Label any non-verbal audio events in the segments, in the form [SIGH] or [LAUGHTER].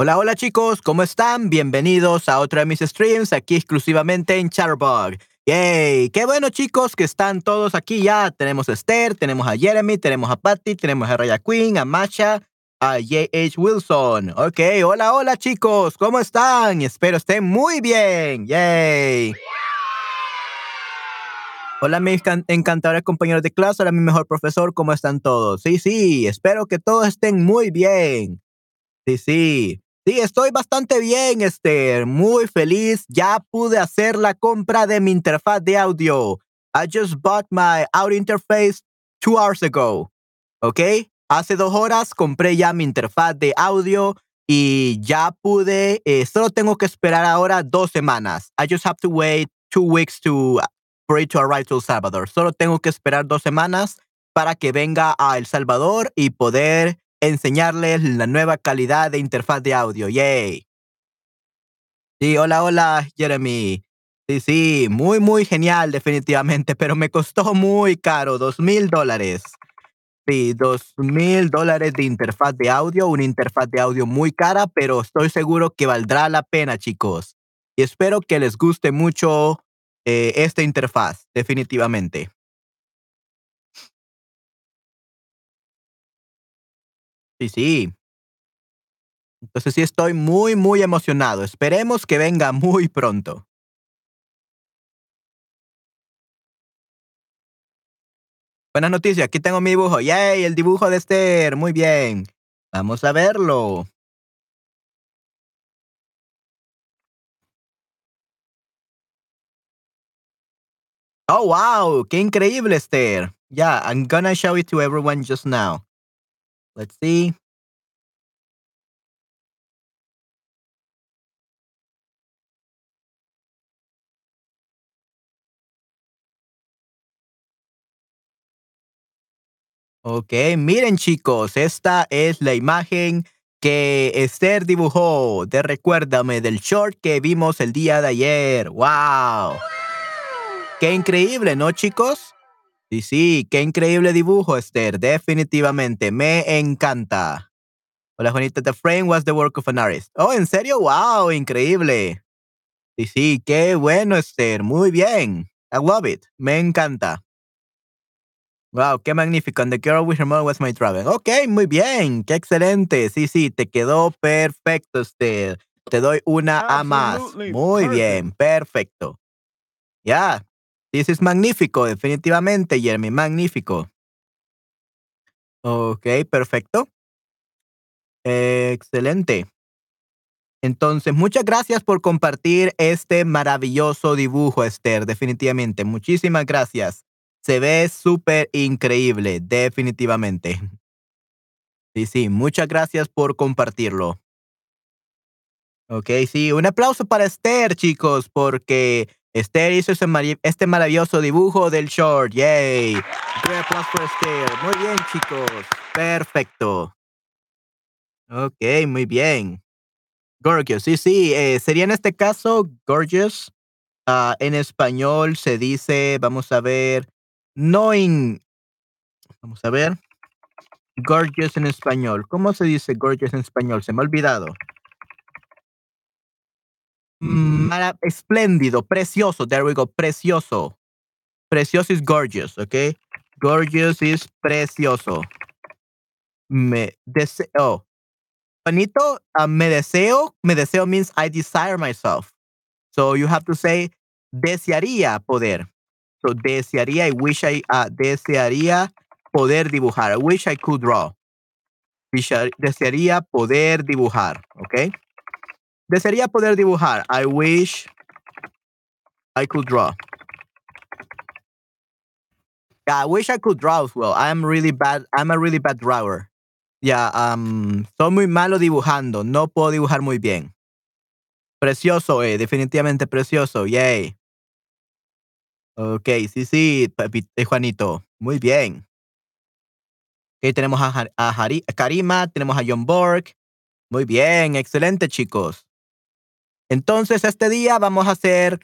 Hola, hola chicos, ¿cómo están? Bienvenidos a otro de mis streams aquí exclusivamente en Chatterbug. ¡Yay! Qué bueno chicos que están todos aquí ya. Tenemos a Esther, tenemos a Jeremy, tenemos a Patty, tenemos a Raya Queen, a Masha, a J.H. Wilson. Ok, hola, hola chicos, ¿cómo están? Espero estén muy bien. ¡Yay! Hola mis encantadores compañeros de clase, hola mi mejor profesor, ¿cómo están todos? Sí, sí, espero que todos estén muy bien. Sí, sí. Sí, estoy bastante bien, Esther. Muy feliz. Ya pude hacer la compra de mi interfaz de audio. I just bought my audio interface two hours ago. ¿Ok? Hace dos horas compré ya mi interfaz de audio y ya pude. Eh, solo tengo que esperar ahora dos semanas. I just have to wait two weeks to, for it to arrive to El Salvador. Solo tengo que esperar dos semanas para que venga a El Salvador y poder enseñarles la nueva calidad de interfaz de audio. Yay. Sí, hola, hola, Jeremy. Sí, sí, muy, muy genial, definitivamente, pero me costó muy caro, dos mil dólares. Sí, dos mil dólares de interfaz de audio, una interfaz de audio muy cara, pero estoy seguro que valdrá la pena, chicos. Y espero que les guste mucho eh, esta interfaz, definitivamente. Sí, sí. Entonces sí estoy muy, muy emocionado. Esperemos que venga muy pronto. Buenas noticias, aquí tengo mi dibujo. ¡Yay! El dibujo de Esther. Muy bien. Vamos a verlo. Oh, wow. Qué increíble, Esther. Yeah, I'm gonna show it to everyone just now. Let's see. Ok, miren chicos, esta es la imagen que Esther dibujó de Recuérdame del short que vimos el día de ayer. ¡Wow! ¡Qué increíble, ¿no, chicos? Sí, sí, qué increíble dibujo, Esther. Definitivamente, me encanta. Hola, Juanita. The frame was the work of an artist. Oh, ¿en serio? ¡Wow! Increíble. Sí, sí, qué bueno, Esther. Muy bien. I love it. Me encanta. Wow, qué magnífico. And the girl with her mother was my travel. Ok, muy bien. Qué excelente. Sí, sí, te quedó perfecto, Esther. Te doy una A más. Muy bien, perfecto. Ya, es magnífico, definitivamente, Jeremy, magnífico. Ok, perfecto. excelente. Entonces, muchas gracias por compartir este maravilloso dibujo, Esther, definitivamente. Muchísimas gracias. Se ve súper increíble, definitivamente. Sí, sí, muchas gracias por compartirlo. Ok, sí, un aplauso para Esther, chicos, porque Esther hizo este maravilloso dibujo del short. Yay. Great applause for Esther. Muy bien, chicos. Perfecto. Ok, muy bien. Gorgeous. Sí, sí. Eh, sería en este caso gorgeous. Ah, en español se dice, vamos a ver, knowing. Vamos a ver. Gorgeous en español. ¿Cómo se dice gorgeous en español? Se me ha olvidado. Mara espléndido, precioso. There we go. Precioso. Precioso is gorgeous, okay? Gorgeous is precioso. Me deseo. Oh. Bonito, uh, me deseo. Me deseo means I desire myself. So you have to say desearía poder. So desearía, I wish I, uh, desearía poder dibujar. I wish I could draw. Desearía poder dibujar, okay? Desearía poder dibujar. I wish I could draw. Yeah, I wish I could draw as well. I'm really bad. I'm a really bad drawer. Yeah, um, soy muy malo dibujando. No puedo dibujar muy bien. Precioso, eh, definitivamente precioso. Yay. Ok, sí, sí, eh, Juanito. Muy bien. Ok, tenemos a, a, a Karima, tenemos a John Borg. Muy bien, excelente, chicos. Entonces, este día vamos a hacer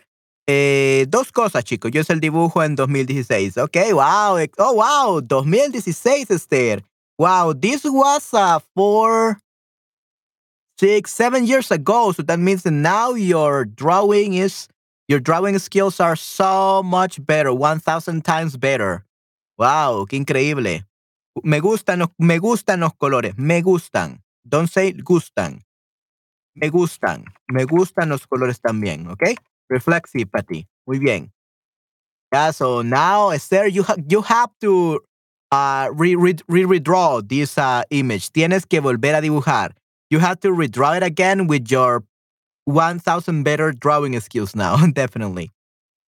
eh, dos cosas, chicos. Yo hice el dibujo en 2016. Ok, wow. Oh, wow. 2016, Esther. Wow, this was uh, four, six, seven years ago. So that means that now your drawing is your drawing skills are so much better, 1000 times better. Wow, qué increíble. Me gustan, me gustan los colores, me gustan. Don't say gustan. Me gustan, me gustan los colores también, ¿ok? Reflexive, Patty. Muy bien. Yeah, so now, Esther, you, ha you have to uh, re, re, re redraw this uh, image. Tienes que volver a dibujar. You have to redraw it again with your 1000 better drawing skills now, [LAUGHS] definitely.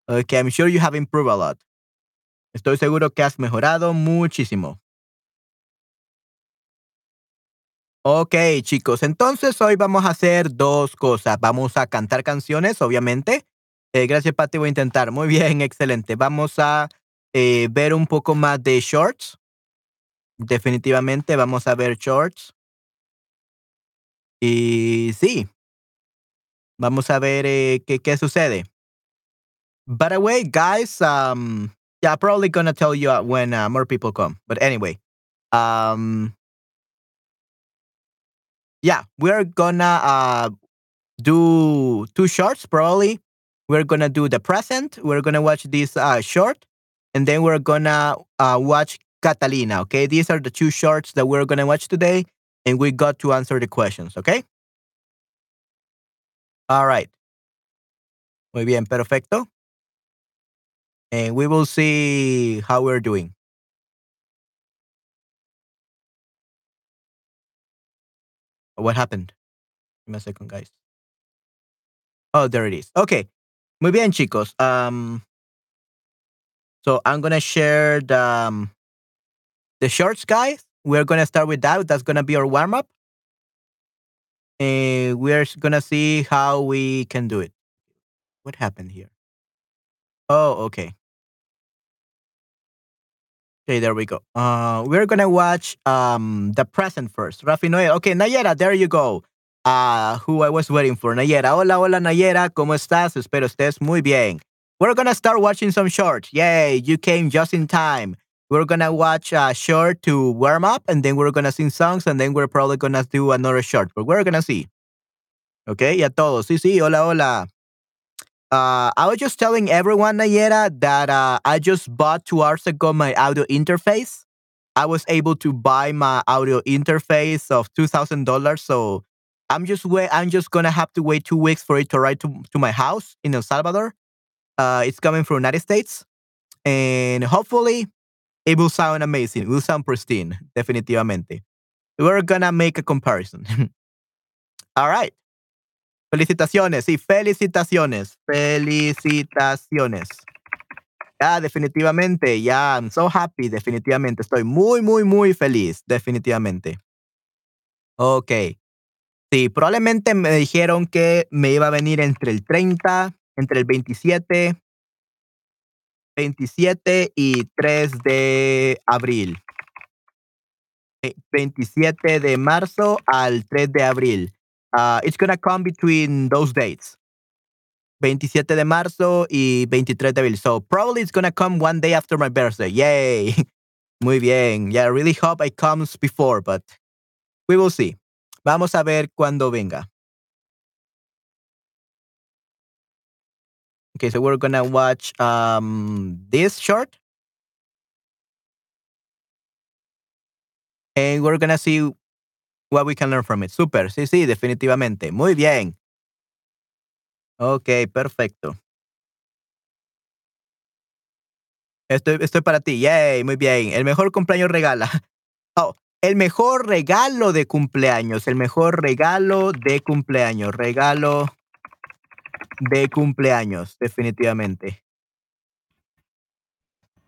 Okay, I'm sure you have improved a lot. Estoy seguro que has mejorado muchísimo. Ok, chicos, entonces hoy vamos a hacer dos cosas. Vamos a cantar canciones, obviamente. Eh, gracias, Pati, voy a intentar. Muy bien, [LAUGHS] excelente. Vamos a eh, ver un poco más de shorts. Definitivamente vamos a ver shorts. Y sí, vamos a ver eh, qué, qué sucede. By the way, guys, um, yeah, probably gonna tell you when uh, more people come. But anyway, um, yeah, we're gonna uh, do two shorts probably. We're gonna do the present. We're gonna watch this uh, short, and then we're gonna uh, watch Catalina. Okay, these are the two shorts that we're gonna watch today, and we got to answer the questions. Okay. All right. Muy bien, perfecto. And we will see how we're doing. What happened? Give me a second, guys. Oh, there it is. Okay. Muy bien, chicos. Um, so I'm gonna share the um, the shorts, guys. We're gonna start with that. That's gonna be our warm up, and we're gonna see how we can do it. What happened here? Oh, okay. Okay, there we go. Uh, we're gonna watch um the present first. Rafi Noel. Okay, Nayera, there you go. Uh, who I was waiting for. Nayera. Hola, hola, Nayera. ¿Cómo estás? Espero estés muy bien. We're gonna start watching some shorts. Yay, you came just in time. We're gonna watch a short to warm up, and then we're gonna sing songs, and then we're probably gonna do another short. But we're gonna see. Okay, y a todos. Sí, sí, hola, hola. Uh, I was just telling everyone, Nayera, that uh, I just bought two hours ago my audio interface. I was able to buy my audio interface of two thousand dollars. So I'm just wait. I'm just gonna have to wait two weeks for it to arrive to, to my house in El Salvador. Uh, it's coming from United States, and hopefully, it will sound amazing. It will sound pristine, definitivamente. We're gonna make a comparison. [LAUGHS] All right. Felicitaciones, sí, felicitaciones, felicitaciones. Ya, definitivamente, ya, I'm so happy, definitivamente. Estoy muy, muy, muy feliz, definitivamente. Ok. Sí, probablemente me dijeron que me iba a venir entre el 30, entre el 27, 27 y 3 de abril. 27 de marzo al 3 de abril. Uh, it's gonna come between those dates. 27 de marzo y 23 de abril. So probably it's gonna come one day after my birthday. Yay. [LAUGHS] Muy bien. Yeah, I really hope it comes before, but we will see. Vamos a ver cuando venga. Okay, so we're gonna watch um, this short. And we're gonna see what we can learn from it. Super, sí, sí, definitivamente. Muy bien. Ok, perfecto. Estoy, estoy para ti. Yay, muy bien. El mejor cumpleaños regala. [LAUGHS] Oh, el mejor regalo de cumpleaños. El mejor regalo de cumpleaños. Regalo de cumpleaños, definitivamente.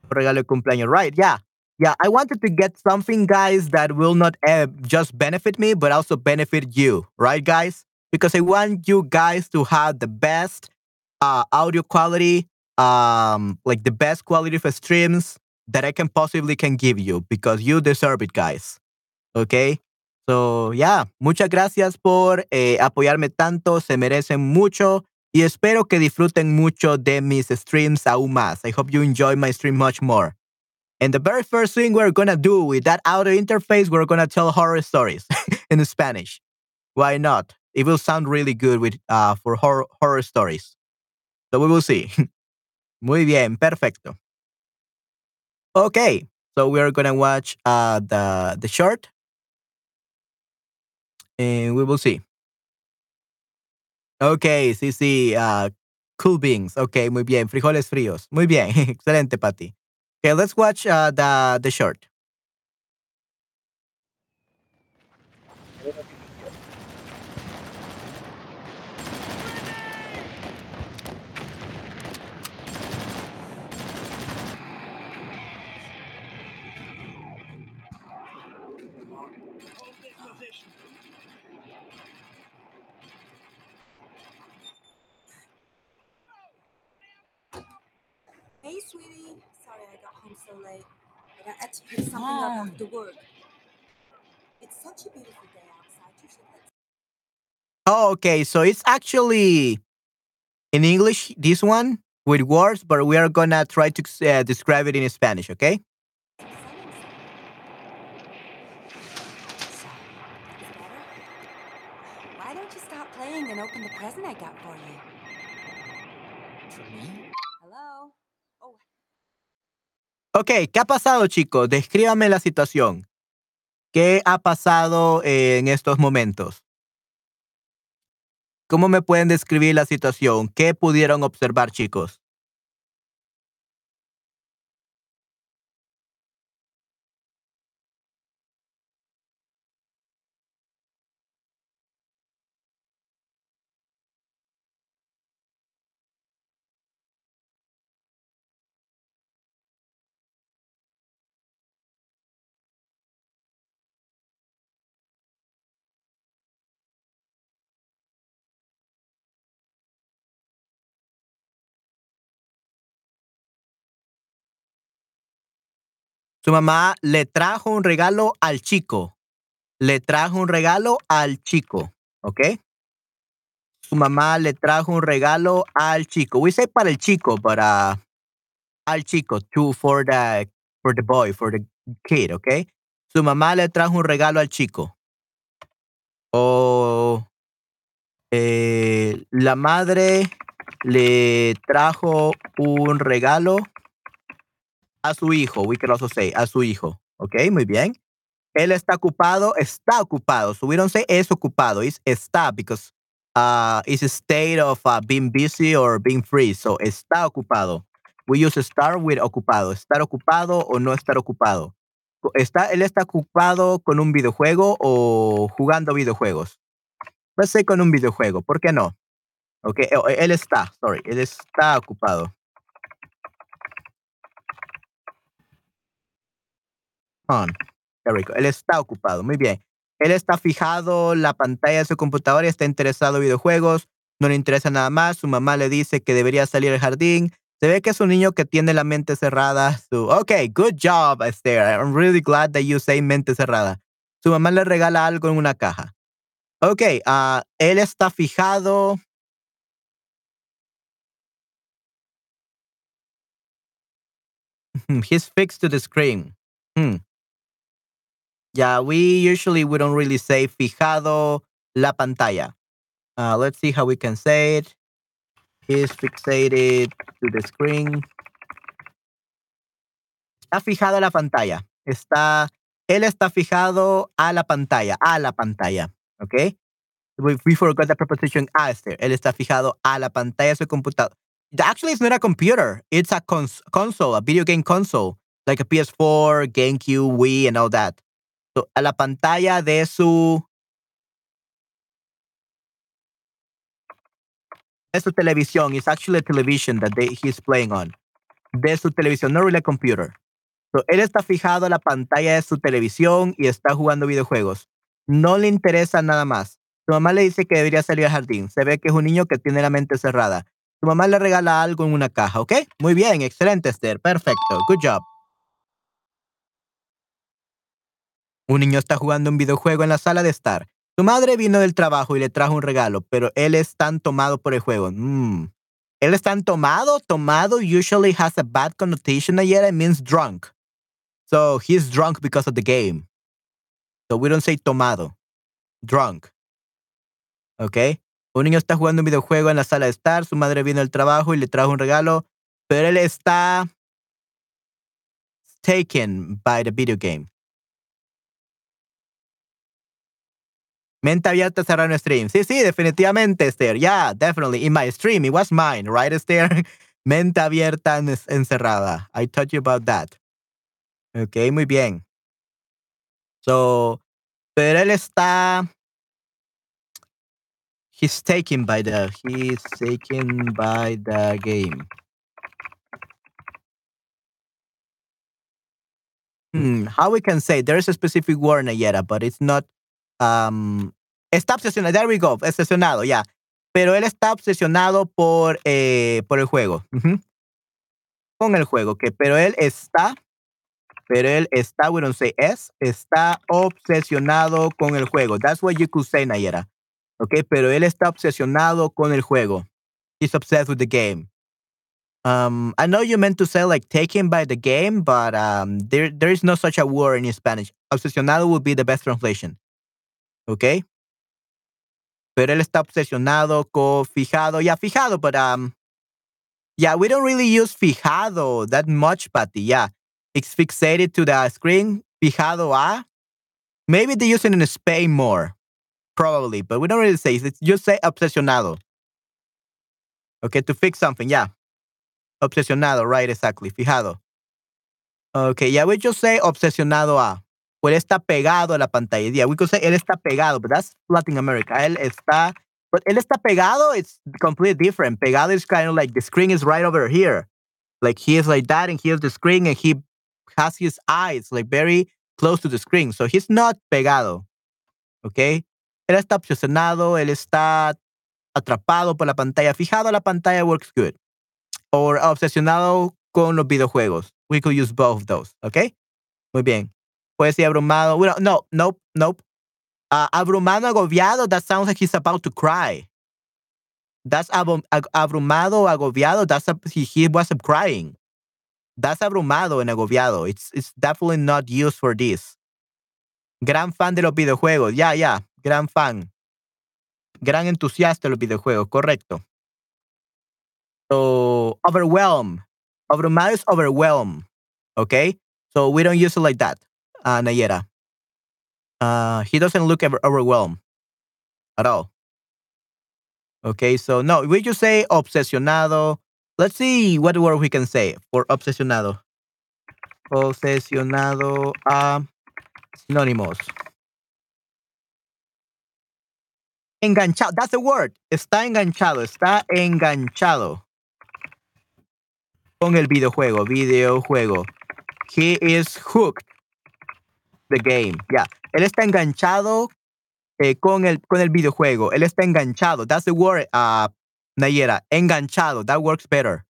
Regalo de cumpleaños. Right, yeah. Yeah, I wanted to get something, guys, that will not uh, just benefit me, but also benefit you, right, guys? Because I want you guys to have the best uh, audio quality, um, like the best quality of streams that I can possibly can give you, because you deserve it, guys. Okay? So, yeah, muchas gracias por eh, apoyarme tanto, se merecen mucho y espero que disfruten mucho de mis streams aún más. I hope you enjoy my stream much more. And the very first thing we're gonna do with that audio interface, we're gonna tell horror stories [LAUGHS] in Spanish. Why not? it will sound really good with uh, for horror, horror stories. So we will see. [LAUGHS] Muy bien, perfecto. Okay, so we are gonna watch uh, the the short, and we will see. Okay, sí, sí, uh, cool beans. Okay, muy bien, frijoles fríos. Muy bien, [LAUGHS] excelente, Patty. Okay, let's watch uh, the the short. But I had to pick something up after work. It's such a beautiful day outside. You should let Oh, okay. So it's actually in English, this one with words, but we are gonna try to uh, describe it in Spanish, okay? Ok, ¿qué ha pasado, chicos? Descríbame la situación. ¿Qué ha pasado eh, en estos momentos? ¿Cómo me pueden describir la situación? ¿Qué pudieron observar, chicos? Su mamá le trajo un regalo al chico. Le trajo un regalo al chico, ¿ok? Su mamá le trajo un regalo al chico. We say para el chico, para al chico, to for the for the boy, for the kid, ¿ok? Su mamá le trajo un regalo al chico. O eh, la madre le trajo un regalo a su hijo. We can also say a su hijo. ¿Ok? Muy bien. Él está ocupado, está ocupado. So we don't say es ocupado, it's está because uh, it's a state of uh, being busy or being free. So está ocupado. We use estar with ocupado. Estar ocupado o no estar ocupado. Está, él está ocupado con un videojuego o jugando videojuegos. Say con un videojuego. ¿Por qué no? Ok, eh, él está, sorry, él está ocupado. On. Go. Él está ocupado. Muy bien. Él está fijado la pantalla de su computadora y está interesado en videojuegos. No le interesa nada más. Su mamá le dice que debería salir al jardín. Se ve que es un niño que tiene la mente cerrada. Su, okay, good job, Esther. I'm really glad that you say mente cerrada. Su mamá le regala algo en una caja. Ok, ah, él está fijado. He's fixed to the screen. Hmm. Yeah, we usually we don't really say fijado la pantalla. Uh, let's see how we can say it. He's fixated to the screen. Está fijado a la pantalla. Está, él está fijado a la pantalla, a la pantalla. Okay? We, we forgot the preposition a there. Él está fijado a la pantalla de su computadora. Actually, it's not a computer. It's a cons- console, a video game console, like a PS4, GameCube, Wii, and all that. A la pantalla de su de su televisión. It's actually a television that they, he's playing on. De su televisión, no really a computer. So, él está fijado a la pantalla de su televisión y está jugando videojuegos. No le interesa nada más. Su mamá le dice que debería salir al jardín. Se ve que es un niño que tiene la mente cerrada. Su mamá le regala algo en una caja, ¿ok? Muy bien, excelente, Esther. Perfecto. Good job. Un niño está jugando un videojuego en la sala de estar. Su madre vino del trabajo y le trajo un regalo, pero él es tan tomado por el juego. Mm. Él es tan tomado. Tomado usually has a bad connotation ayer. It means drunk. So he's drunk because of the game. So we don't say tomado. Drunk. ¿Ok? Un niño está jugando un videojuego en la sala de estar, su madre vino del trabajo y le trajo un regalo, pero él está taken by the video game. Mente abierta cerrar un stream. Sí, sí, definitivamente, Esther. Yeah, definitely. In my stream, it was mine, right, Esther? [LAUGHS] Mente abierta encerrada. I told you about that. Ok, muy bien. So, pero él está. He's taken by the. He's taken by the game. Hmm, how we can say there's a specific word Nayera, but it's not. Um, está obsesionado. There we go. Obsesionado, ya. Yeah. Pero él está obsesionado por, eh, por el juego. Uh -huh. Con el juego, que pero él está pero él está, we don't say es, está obsesionado con el juego. That's what you could say, Nayera. Okay, pero él está obsesionado con el juego. He's obsessed with the game. Um, I know you meant to say like taken by the game, but um, there there is no such a word in Spanish. Obsesionado would be the best translation. Okay. Pero él está obsesionado con fijado, yeah, fijado, but um, yeah, we don't really use fijado that much, Patty. Yeah, it's fixated to the screen, fijado a. Maybe they use it in Spain more, probably, but we don't really say it. Just say obsesionado. Okay, to fix something, yeah. Obsesionado, right, exactly, fijado. Okay, yeah, we just say obsesionado a. O él está pegado a la pantalla. Yeah, we could say él está pegado, but that's Latin America. Él está, but él está pegado, it's completely different. Pegado is kind of like the screen is right over here. Like he is like that, and here's the screen, and he has his eyes like very close to the screen. So he's not pegado. Okay? Él está obsesionado, él está atrapado por la pantalla. Fijado a la pantalla works good. Or obsesionado con los videojuegos. We could use both of those. Okay? Muy bien. Puede ser abrumado. Well, no, nope, nope. Uh, abrumado, agobiado, that sounds like he's about to cry. That's ab abrumado, agobiado, that's a, he, he was crying. That's abrumado and agobiado. It's, it's definitely not used for this. Gran fan de los videojuegos. Ya, yeah, ya. Yeah. Gran fan. Gran entusiasta de los videojuegos. Correcto. So, overwhelm. Abrumado is overwhelm. Okay? So we don't use it like that, uh, Nayera. Uh, he doesn't look overwhelmed at all. Okay, so no, we just say obsesionado. Let's see what word we can say for obsesionado. Obsesionado a sinónimos. Enganchado, that's the word. Está enganchado, está enganchado con el videojuego, videojuego. He is hooked. The game. Yeah. Él está enganchado eh, con, el, con el videojuego. Él está enganchado. That's the word, uh, Nayera. Enganchado. That works better.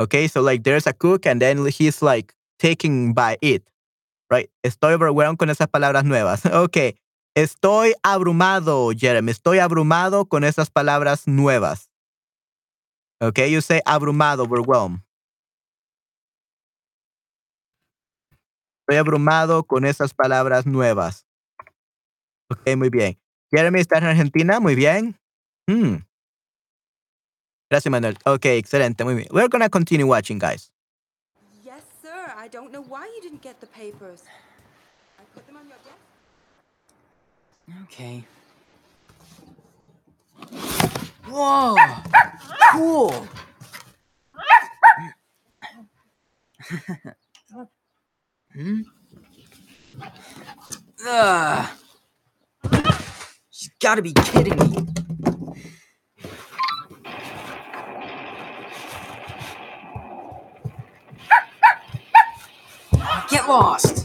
Okay, so like there's a cook and then he's like taken by it. Right? Estoy overwhelmed con esas palabras nuevas. [LAUGHS] Okay. Estoy abrumado, Jeremy. Estoy abrumado con esas palabras nuevas. Okay, you say abrumado, overwhelmed. Estoy abrumado con esas palabras nuevas. Ok, muy bien. Jeremy está en Argentina, muy bien. Hmm. Gracias, Manuel. Ok, excelente, muy bien. We're gonna continue watching, guys. Yes, sir. I don't know why you didn't get the papers. I put them on your desk. Okay. Whoa! cool! [LAUGHS] hmm? Ugh. You gotta be kidding me. Get lost!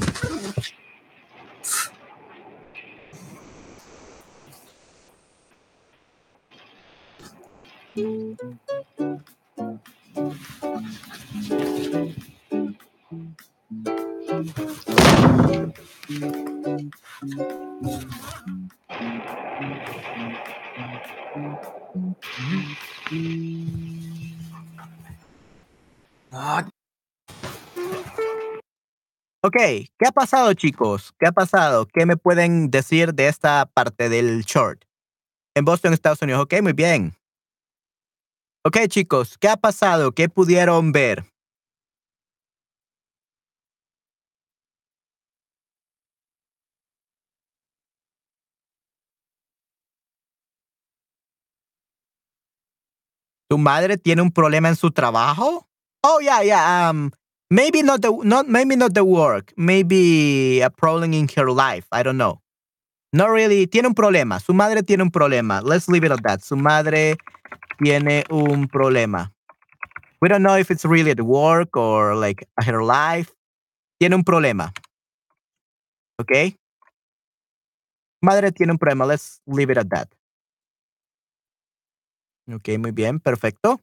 Ah, Ok, ¿qué ha pasado, chicos? ¿Qué ha pasado? ¿Qué me pueden decir de esta parte del short? En Boston, Estados Unidos. Ok, muy bien. Ok, chicos, ¿qué ha pasado? ¿Qué pudieron ver? ¿Tu madre tiene un problema en su trabajo? Oh, yeah, yeah. Um, maybe not the not maybe not the work. Maybe a problem in her life. I don't know. No really. Tiene un problema. Su madre tiene un problema. Let's leave it at that. Su madre tiene un problema. We don't know if it's really at work or like her life. Tiene un problema. Okay. Madre tiene un problema. Let's leave it at that. Ok, muy bien, perfecto.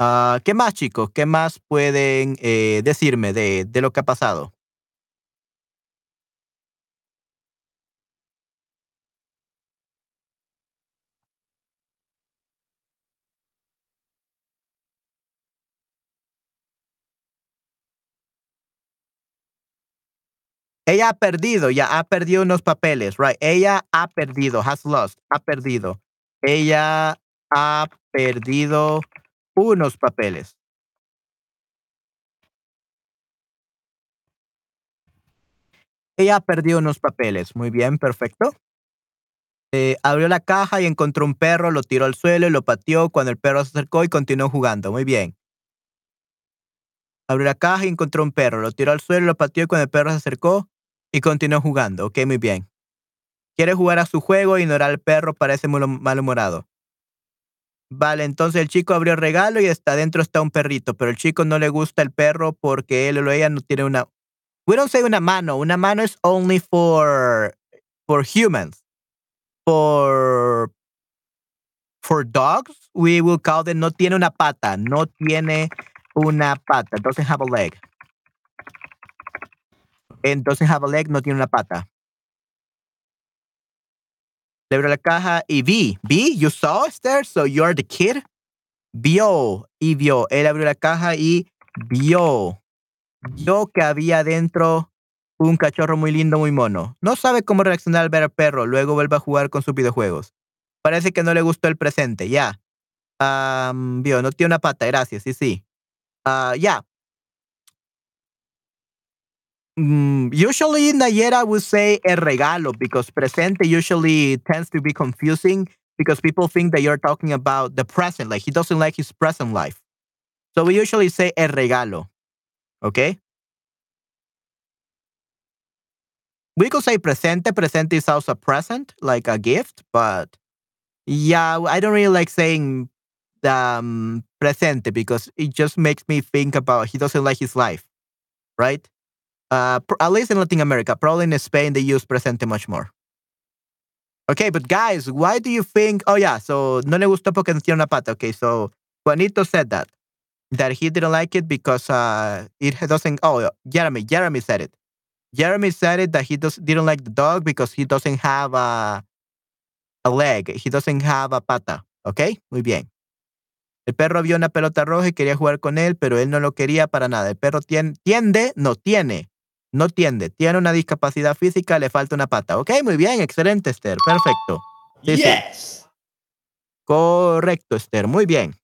Ah, ¿Qué más, chicos? ¿Qué más pueden eh, decirme de, de lo que ha pasado? Ella ha perdido, ya ha perdido unos papeles, right? Ella ha perdido, has lost, ha perdido. Ella ha perdido unos papeles. Ella perdió unos papeles. Muy bien, perfecto. Eh, abrió la caja y encontró un perro, lo tiró al suelo y lo pateó cuando el perro se acercó y continuó jugando. Muy bien. Abrió la caja y encontró un perro, lo tiró al suelo, lo pateó y cuando el perro se acercó y continuó jugando. Ok, muy bien. Quiere jugar a su juego, ignorar al perro, parece muy malhumorado. Vale, entonces el chico abrió el regalo y está dentro está un perrito, pero el chico no le gusta el perro porque él o ella no tiene una. We don't say una mano. Una mano es only for for humans. For for dogs, we will call them no tiene una pata, no tiene una pata. Doesn't have a leg. Entonces have a leg no tiene una pata. Le abrió la caja y vi, vi, you saw Esther, so you're the kid. Vio y vio. Él abrió la caja y vio. Vio que había dentro un cachorro muy lindo, muy mono. No sabe cómo reaccionar al ver al perro. Luego vuelve a jugar con sus videojuegos. Parece que no le gustó el presente. Ya. vio, no tiene una pata. Gracias. Sí, sí. Ah, ya. Mm, usually Nayera would say el regalo because presente usually tends to be confusing because people think that you're talking about the present, like he doesn't like his present life. So we usually say el regalo. Okay? We could say presente. Presente is also present, like a gift, but yeah, I don't really like saying um, presente because it just makes me think about he doesn't like his life, right? Uh, at least in Latin America. Probably in Spain, they use presente much more. Okay, but guys, why do you think? Oh, yeah, so no le gustó porque no tiene una pata. Okay, so Juanito said that. That he didn't like it because uh, it doesn't. Oh, Jeremy, Jeremy said it. Jeremy said it that he does, didn't like the dog because he doesn't have a, a leg. He doesn't have a pata. Okay, muy bien. El perro vio una pelota roja y quería jugar con él, pero él no lo quería para nada. El perro tiende, no tiene no tiende, tiene una discapacidad física, le falta una pata. Ok, muy bien, excelente, Esther. Perfecto. yes. Correcto, Esther. Muy bien.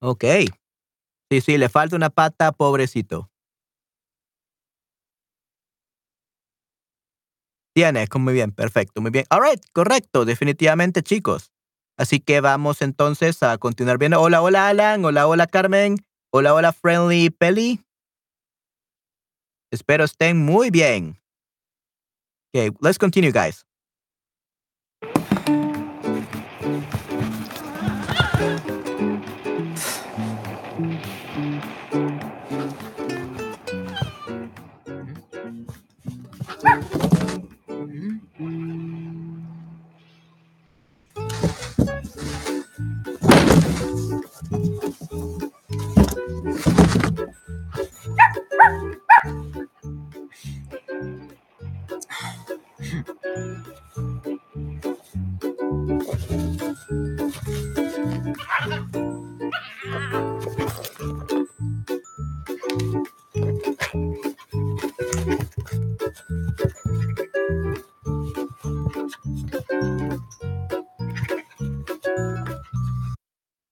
Ok. Sí, sí, le falta una pata, pobrecito. Tiene, muy bien, perfecto, muy bien. All right, correcto, definitivamente, chicos. Así que vamos entonces a continuar viendo. Hola, hola, Alan. Hola, hola, Carmen. Hola, hola, Friendly Peli. Espero estén muy bien. Okay, let's continue, guys.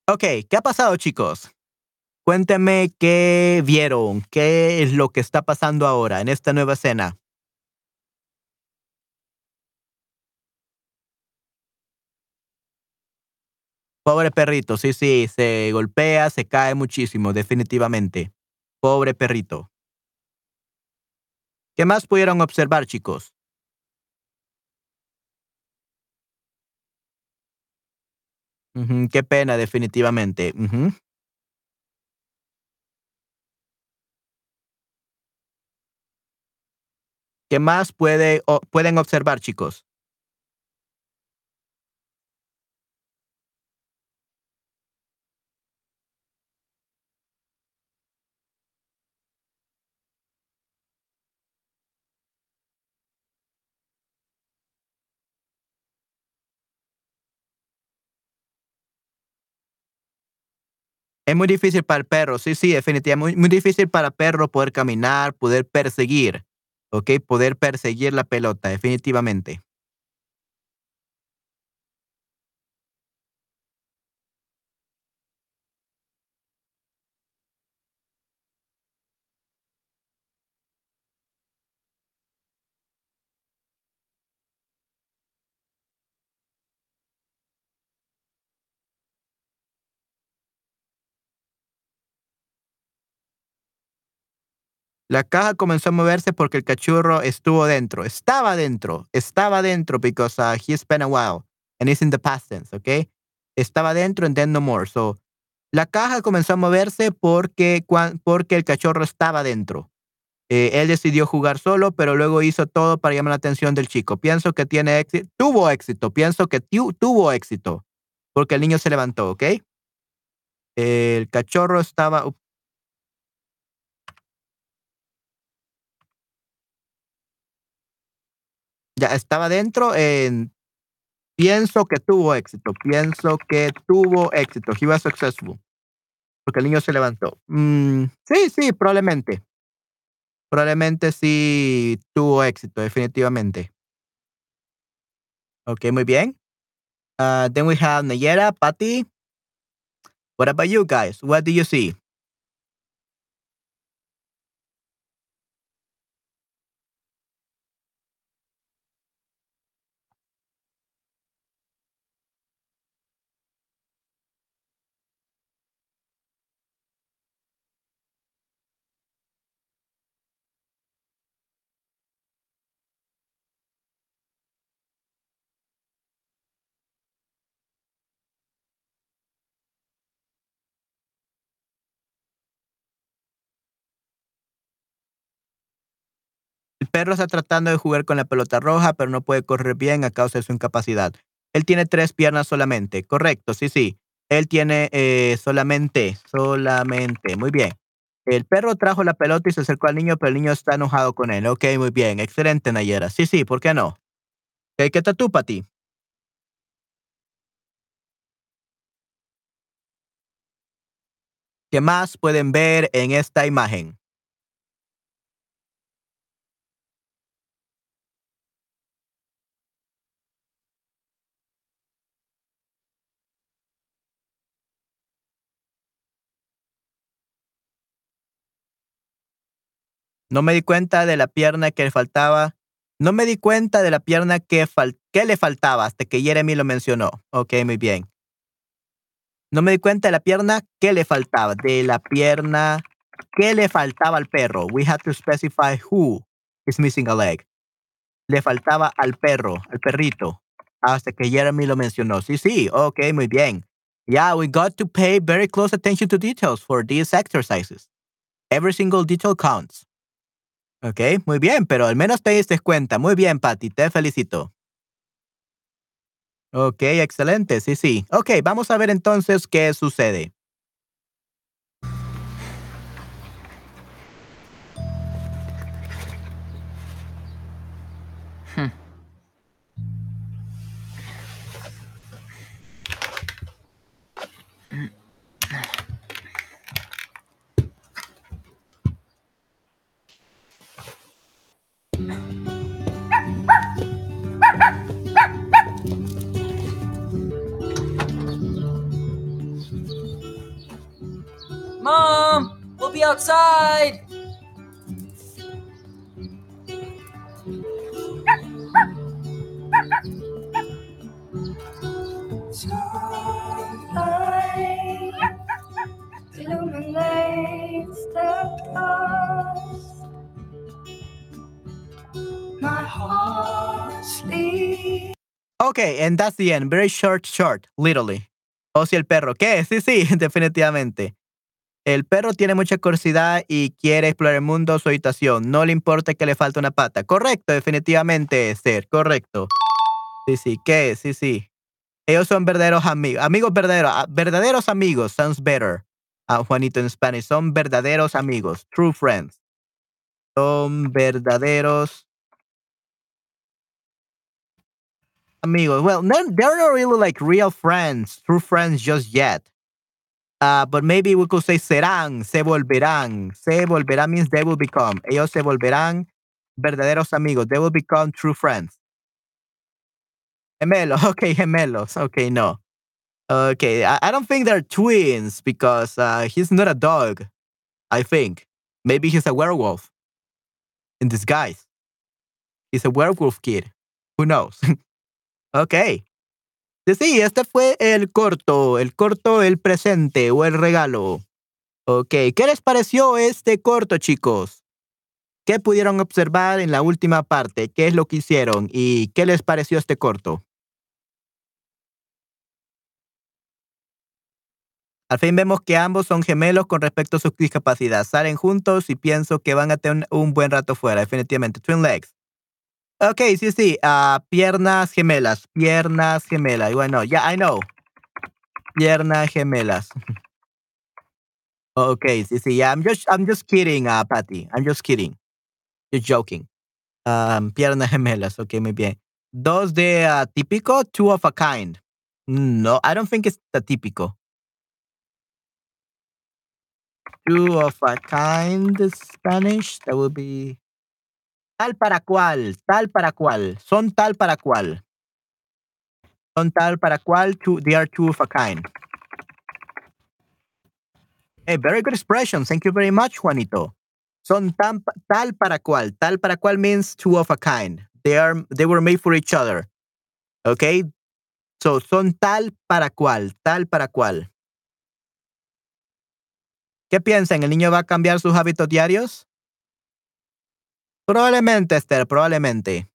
Ok, ¿qué ha pasado chicos? Cuéntenme qué vieron, qué es lo que está pasando ahora en esta nueva escena. Pobre perrito, sí, sí, se golpea, se cae muchísimo, definitivamente. Pobre perrito. ¿Qué más pudieron observar, chicos? Qué pena, definitivamente. ¿Qué más puede, o- pueden observar, chicos? Es muy difícil para el perro, sí, sí, definitivamente. Muy, muy difícil para el perro poder caminar, poder perseguir, ¿ok? Poder perseguir la pelota, definitivamente. La caja comenzó a moverse porque el cachorro estuvo dentro. Estaba dentro. Estaba dentro because uh, he spent a while and it's in the past tense, ¿ok? Estaba dentro and then no more. So, la caja comenzó a moverse porque, porque el cachorro estaba dentro. Eh, él decidió jugar solo, pero luego hizo todo para llamar la atención del chico. Pienso que tiene éxito. Tuvo éxito. Pienso que tu- tuvo éxito. Porque el niño se levantó, ¿ok? El cachorro estaba. Ya estaba dentro. En, pienso que tuvo éxito. Pienso que tuvo éxito. He was successful. Porque el niño se levantó. Mm, sí, sí, probablemente. Probablemente sí tuvo éxito, definitivamente. Ok, muy bien. Uh, then we have Nayera, Patty. What about you guys? What do you see? Perro está tratando de jugar con la pelota roja, pero no puede correr bien a causa de su incapacidad. Él tiene tres piernas solamente. Correcto, sí, sí. Él tiene eh, solamente, solamente. Muy bien. El perro trajo la pelota y se acercó al niño, pero el niño está enojado con él. Ok, muy bien. Excelente, Nayera. Sí, sí, ¿por qué no? ¿Qué tal tú, Pati? ¿Qué más pueden ver en esta imagen? No me di cuenta de la pierna que le faltaba. No me di cuenta de la pierna que, que le faltaba hasta que Jeremy lo mencionó. Ok, muy bien. No me di cuenta de la pierna que le faltaba. De la pierna que le faltaba al perro. We have to specify who is missing a leg. Le faltaba al perro, al perrito. Hasta que Jeremy lo mencionó. Sí, sí. Ok, muy bien. Yeah, we got to pay very close attention to details for these exercises. Every single detail counts. Ok, muy bien, pero al menos te diste cuenta. Muy bien, Patty, te felicito. Ok, excelente, sí, sí. Ok, vamos a ver entonces qué sucede. Um, be outside. Illuminates the past. My heart sleeps. Okay, and that's the end. Very short, short, literally. Oh, o si el perro, ¿qué? Sí, sí, [LAUGHS] definitivamente. El perro tiene mucha curiosidad y quiere explorar el mundo, su habitación. No le importa que le falte una pata. Correcto, definitivamente, ser, correcto. Sí, sí, ¿qué? Sí, sí. Ellos son verdaderos amigos. Amigos verdaderos. ah, Verdaderos amigos. Sounds better. Ah, Juanito en Spanish. Son verdaderos amigos. True friends. Son verdaderos amigos. Well, they're not really like real friends, true friends just yet. Uh, but maybe we could say serán, se volverán. Se volverán means they will become. Ellos se volverán verdaderos amigos. They will become true friends. Gemelos, [LAUGHS] okay, gemelos. Okay, no. Okay, I, I don't think they're twins because uh, he's not a dog. I think. Maybe he's a werewolf in disguise. He's a werewolf kid. Who knows? [LAUGHS] Ok. Sí, sí, este fue el corto, el corto, el presente o el regalo. Ok, ¿qué les pareció este corto, chicos? ¿Qué pudieron observar en la última parte? ¿Qué es lo que hicieron? ¿Y qué les pareció este corto? Al fin vemos que ambos son gemelos con respecto a su discapacidad. Salen juntos y pienso que van a tener un buen rato fuera, definitivamente. Twin legs. Ok, sí, sí. ah, piernas gemelas. Piernas gemelas. Bueno, yeah, I know. Piernas gemelas. okay, sí, sí. Yeah, I'm just, I'm just kidding, uh, Patty. I'm just kidding. Just joking. Um, piernas gemelas. Ok, muy bien. Dos de ah, típico, two of a kind. No, I don't think it's the típico. Two of a kind Spanish. That would be tal para cual, tal para cual, son tal para cual. Son tal para cual, two, they are two of a kind. A very good expression. Thank you very much, Juanito. Son tan, tal para cual. Tal para cual means two of a kind. They are they were made for each other. Okay? So son tal para cual, tal para cual. ¿Qué piensan? ¿El niño va a cambiar sus hábitos diarios? Probablemente, Esther, probablemente.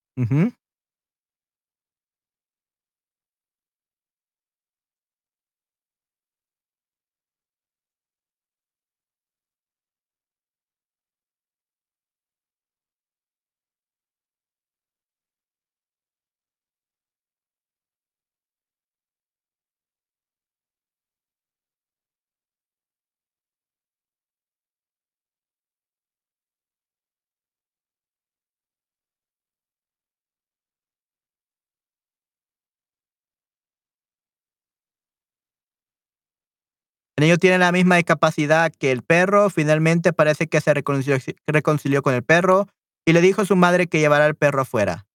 El niño tiene la misma discapacidad que el perro. Finalmente parece que se reconcilió, con el perro y le dijo a su madre que llevará al perro afuera.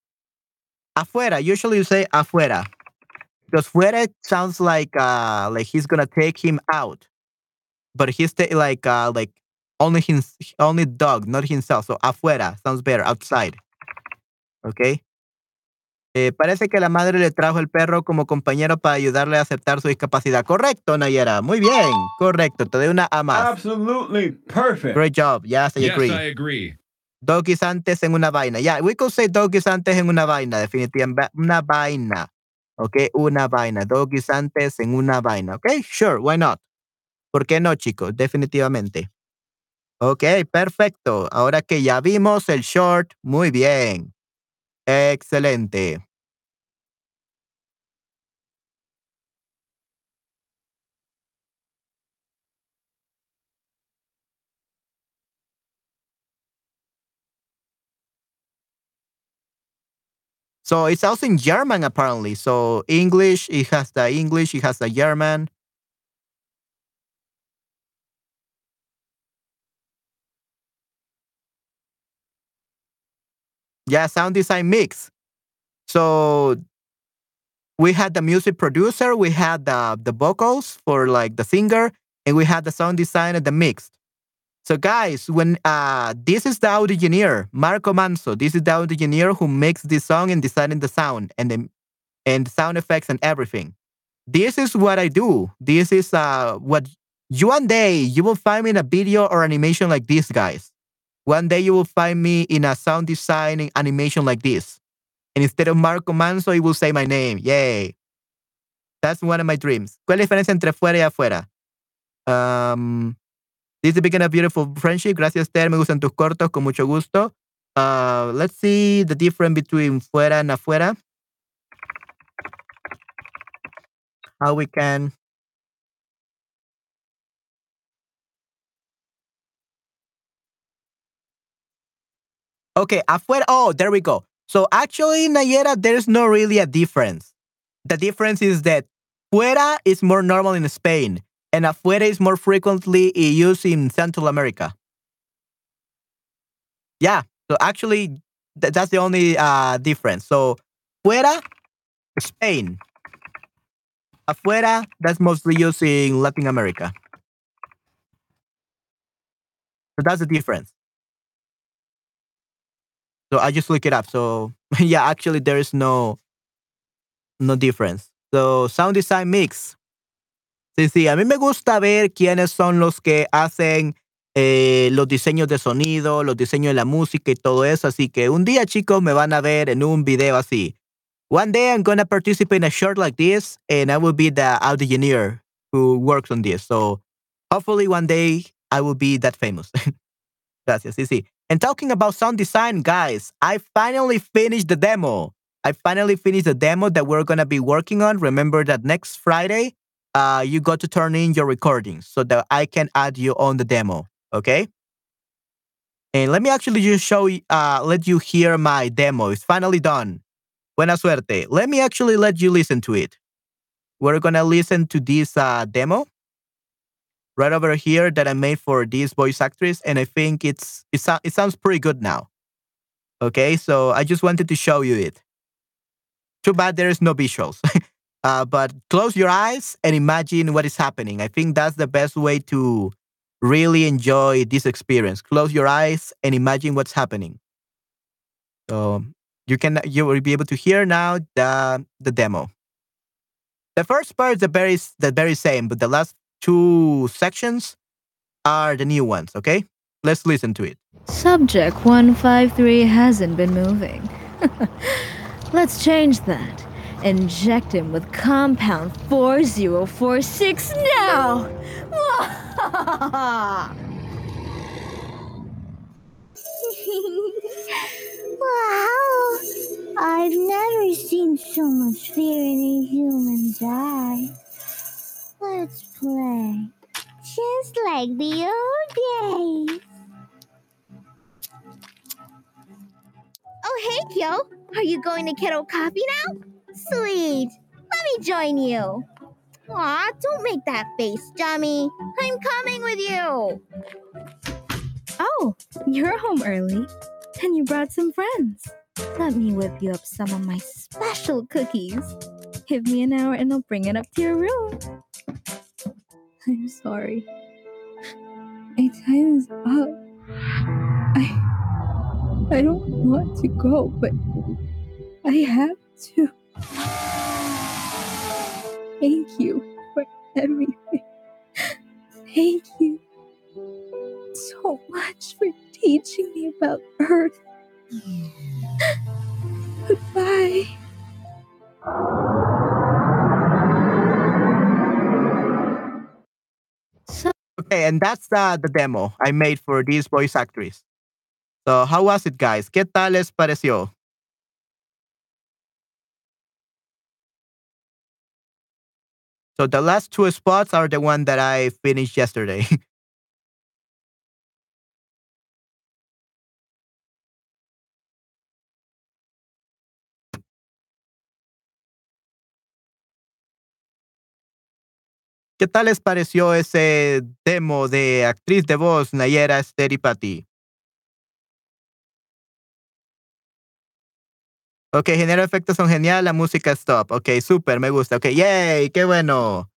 Afuera. Usually you say afuera. Because fuera sounds like uh, like he's gonna take him out, but he's like uh, like only his only dog, not himself. So afuera sounds better. Outside. Okay. Eh, parece que la madre le trajo el perro como compañero para ayudarle a aceptar su discapacidad. Correcto, Nayera. Muy bien. Correcto. Te doy una A más. Absolutely perfect. Great job. Yes, I yes, agree. I agree. Doggies antes en una vaina. Yeah, we could say doggies antes en una vaina, definitivamente. Una vaina. Ok, una vaina. Doggies antes en una vaina. Ok, sure, why not? ¿Por qué no, chicos? Definitivamente. Ok, perfecto. Ahora que ya vimos el short, muy bien. Excelente. So it's also in German apparently. So English, it has the English, it has the German. Yeah, sound design mix. So we had the music producer, we had the the vocals for like the singer, and we had the sound design and the mix. So guys, when uh this is the audio engineer, Marco Manso. This is the audio engineer who makes this song and designing the sound and the and sound effects and everything. This is what I do. This is uh what you one day you will find me in a video or animation like this, guys. One day you will find me in a sound design animation like this. And instead of Marco Manso, you will say my name. Yay. That's one of my dreams. ¿Cuál es la diferencia entre fuera y afuera? Um, this is begin a beautiful friendship. Gracias, Ter. Me gustan tus cortos, con mucho gusto. Uh, let's see the difference between fuera and afuera. How we can. Okay, afuera. Oh, there we go. So actually, Nayera, there's no really a difference. The difference is that fuera is more normal in Spain, and afuera is more frequently used in Central America. Yeah, so actually, th- that's the only uh, difference. So, fuera, Spain. Afuera, that's mostly used in Latin America. So that's the difference. So I just look it up. So [LAUGHS] yeah, actually, there is no no difference. So sound design mix. Sí, sí, a mí me gusta ver quiénes son los que hacen eh, los diseños de sonido, los diseños de la música y todo eso. Así que un día, chicos, me van a ver en un video así. One day I'm gonna participate in a short like this, and I will be the audio engineer who works on this. So hopefully one day I will be that famous. [LAUGHS] Gracias, sí, sí. And talking about sound design, guys, I finally finished the demo. I finally finished the demo that we're gonna be working on. Remember that next Friday, uh, you got to turn in your recordings so that I can add you on the demo. Okay. And let me actually just show you, uh, let you hear my demo. It's finally done. Buena suerte. Let me actually let you listen to it. We're gonna listen to this uh, demo right over here that I made for this voice actress, and I think it's it, so, it sounds pretty good now. Okay, so I just wanted to show you it. Too bad there is no visuals. [LAUGHS] uh, but close your eyes and imagine what is happening. I think that's the best way to really enjoy this experience. Close your eyes and imagine what's happening. So you can you will be able to hear now the the demo. The first part is the very the very same, but the last two sections are the new ones. Okay, let's listen to it. Subject 153 hasn't been moving. [LAUGHS] Let's change that. Inject him with compound 4046 now! [LAUGHS] wow! I've never seen so much fear in a human's eye. Let's play. Just like the old days. Oh, hey, Kyo. Are you going to Kettle Coffee now? Sweet. Let me join you. Aw, don't make that face, dummy. I'm coming with you. Oh, you're home early. And you brought some friends. Let me whip you up some of my special cookies. Give me an hour and I'll bring it up to your room. I'm sorry. My time is up. I I don't want to go, but I have to. Thank you for everything. Thank you so much for teaching me about Earth. Goodbye. Okay, and that's the, the demo I made for these voice actress. So, how was it, guys? ¿Qué tal les pareció? So, the last two spots are the one that I finished yesterday. [LAUGHS] ¿Qué tal les pareció ese demo de actriz de voz Nayera Patti? Ok, genera efectos son genial, la música es top. Ok, súper, me gusta. Ok, yay, qué bueno.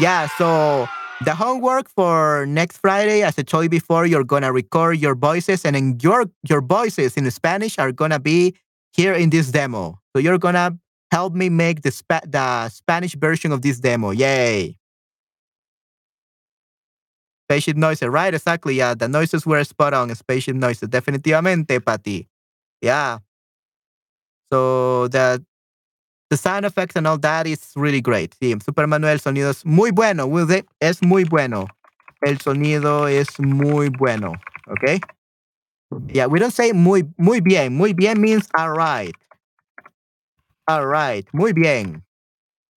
Yeah, so The homework for next Friday, as I told you before, you're gonna record your voices, and then your your voices in Spanish are gonna be here in this demo. So you're gonna help me make the spa- the Spanish version of this demo. Yay! Spaceship noises, right? Exactly. Yeah, the noises were spot on. Spaceship noises, definitivamente, Patty. Yeah. So the the sound effects and all that is really great. Sí, Super Manuel, el sonido es muy bueno. Es muy bueno. El sonido es muy bueno. Okay. Yeah, we don't say muy muy bien. Muy bien means all right. All right. Muy bien.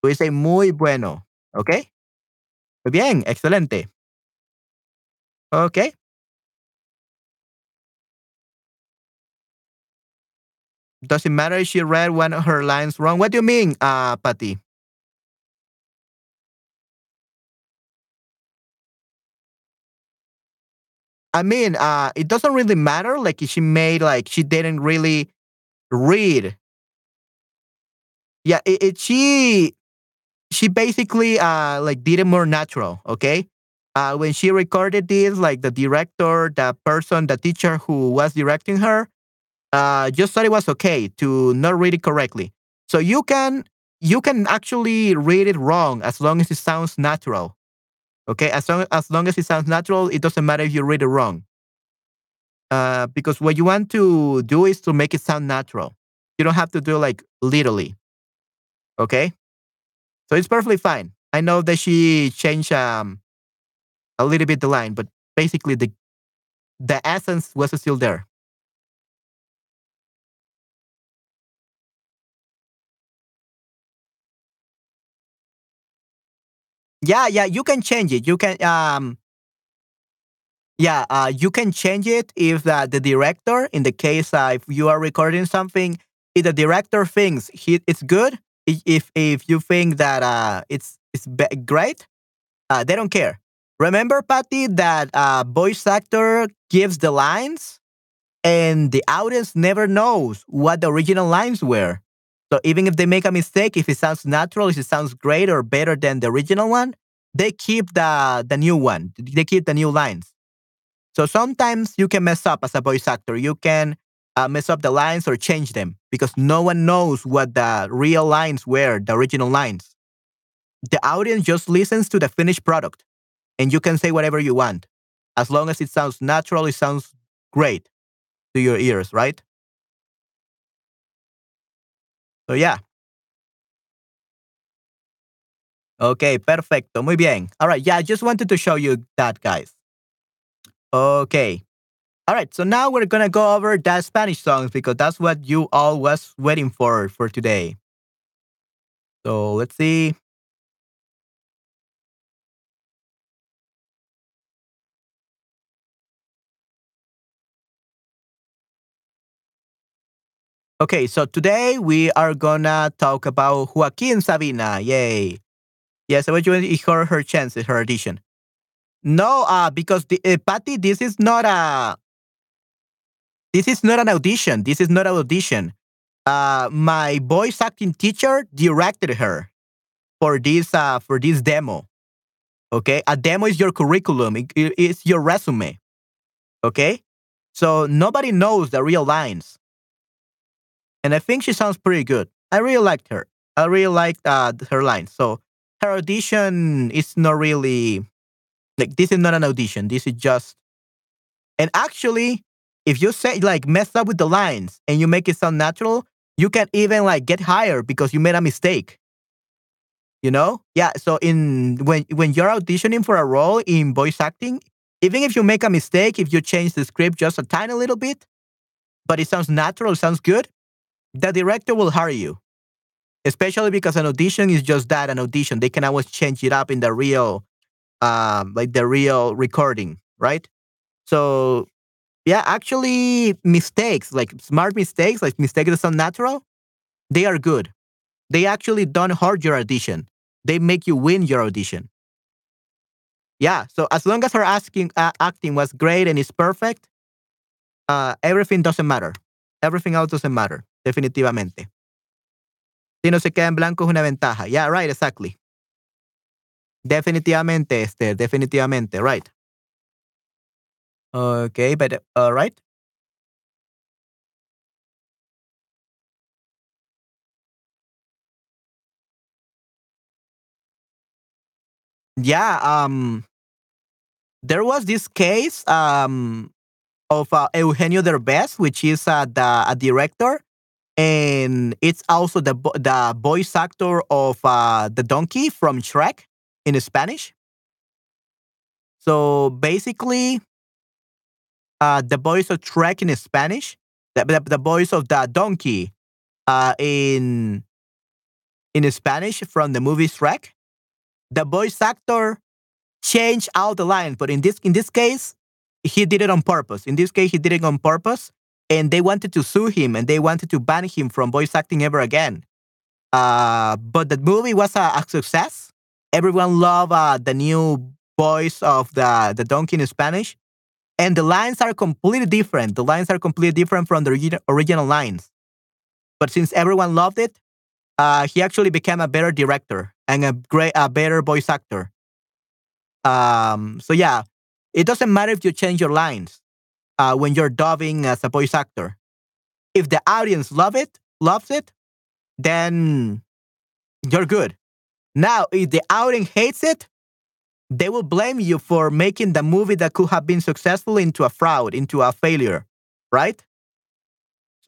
We say muy bueno. Okay. Muy bien. Excelente. Okay. Doesn't matter if she read one of her lines wrong. What do you mean, uh, Patty? I mean, uh, it doesn't really matter. Like she made like she didn't really read. Yeah, it, it she she basically uh like did it more natural. Okay, uh, when she recorded this, like the director, the person, the teacher who was directing her, uh, just thought it was okay to not read it correctly. So you can you can actually read it wrong as long as it sounds natural. Okay, as long as long as it sounds natural, it doesn't matter if you read it wrong. Uh, because what you want to do is to make it sound natural. You don't have to do like literally. Okay, so it's perfectly fine. I know that she changed um a little bit the line, but basically the the essence was still there. Yeah, yeah, you can change it. You can um yeah, uh you can change it if uh, the director in the case uh, if you are recording something if the director thinks he, it's good if if you think that uh it's it's great uh they don't care. Remember Patty that uh voice actor gives the lines and the audience never knows what the original lines were. So even if they make a mistake, if it sounds natural, if it sounds great or better than the original one, they keep the the new one. They keep the new lines. So sometimes you can mess up as a voice actor. You can uh, mess up the lines or change them because no one knows what the real lines were, the original lines. The audience just listens to the finished product, and you can say whatever you want as long as it sounds natural. It sounds great to your ears, right? So yeah. Okay, perfecto. Muy bien. All right. Yeah, I just wanted to show you that, guys. Okay. All right. So now we're to go over the Spanish songs because that's what you all was waiting for for today. So let's see. Okay, so today we are gonna talk about Joaquin Sabina. Yay. Yes, I want you to her her chances, her audition. No, uh, because the, uh, Patty, this is not a this is not an audition. This is not an audition. Uh, my voice acting teacher directed her for this uh for this demo. Okay, a demo is your curriculum. It- it- it's your resume. Okay, so nobody knows the real lines, and I think she sounds pretty good. I really liked her. I really liked uh, her lines. So her audition is not really like this is not an audition. This is just and actually, if you say like mess up with the lines and you make it sound natural, you can even like get higher because you made a mistake. You know? Yeah. So in when when you're auditioning for a role in voice acting, even if you make a mistake, if you change the script just a tiny little bit, but it sounds natural, sounds good, the director will hire you. Especially because an audition is just that, an audition. They can always change it up in the real um like the real recording, right? So yeah, actually mistakes, like smart mistakes, like mistakes that sound natural, they are good. They actually don't hurt your audition. They make you win your audition. Yeah, so as long as her asking uh, acting was great and is perfect, uh, everything doesn't matter. Everything else doesn't matter, definitivamente. Si no se queda en blanco es una ventaja. Yeah, right, exactly. Definitivamente, Esther, definitivamente, right. Okay, but all right. Yeah, um there was this case um of uh, Eugenio Derbez, which is uh, the a director, and it's also the the voice actor of uh, the donkey from Shrek in Spanish. So basically, uh, the voice of Shrek in Spanish, the, the, the voice of the donkey uh, in in Spanish from the movie Shrek, the voice actor changed all the lines, but in this in this case, he did it on purpose. In this case, he did it on purpose, and they wanted to sue him and they wanted to ban him from voice acting ever again. Uh, but the movie was a, a success. Everyone loved uh, the new voice of the the donkey in Spanish, and the lines are completely different. The lines are completely different from the origi- original lines. But since everyone loved it, uh, he actually became a better director and a great, a better voice actor. Um, so yeah, it doesn't matter if you change your lines uh, when you're dubbing as a voice actor. If the audience love it, loves it, then you're good. Now, if the audience hates it, they will blame you for making the movie that could have been successful into a fraud, into a failure, right?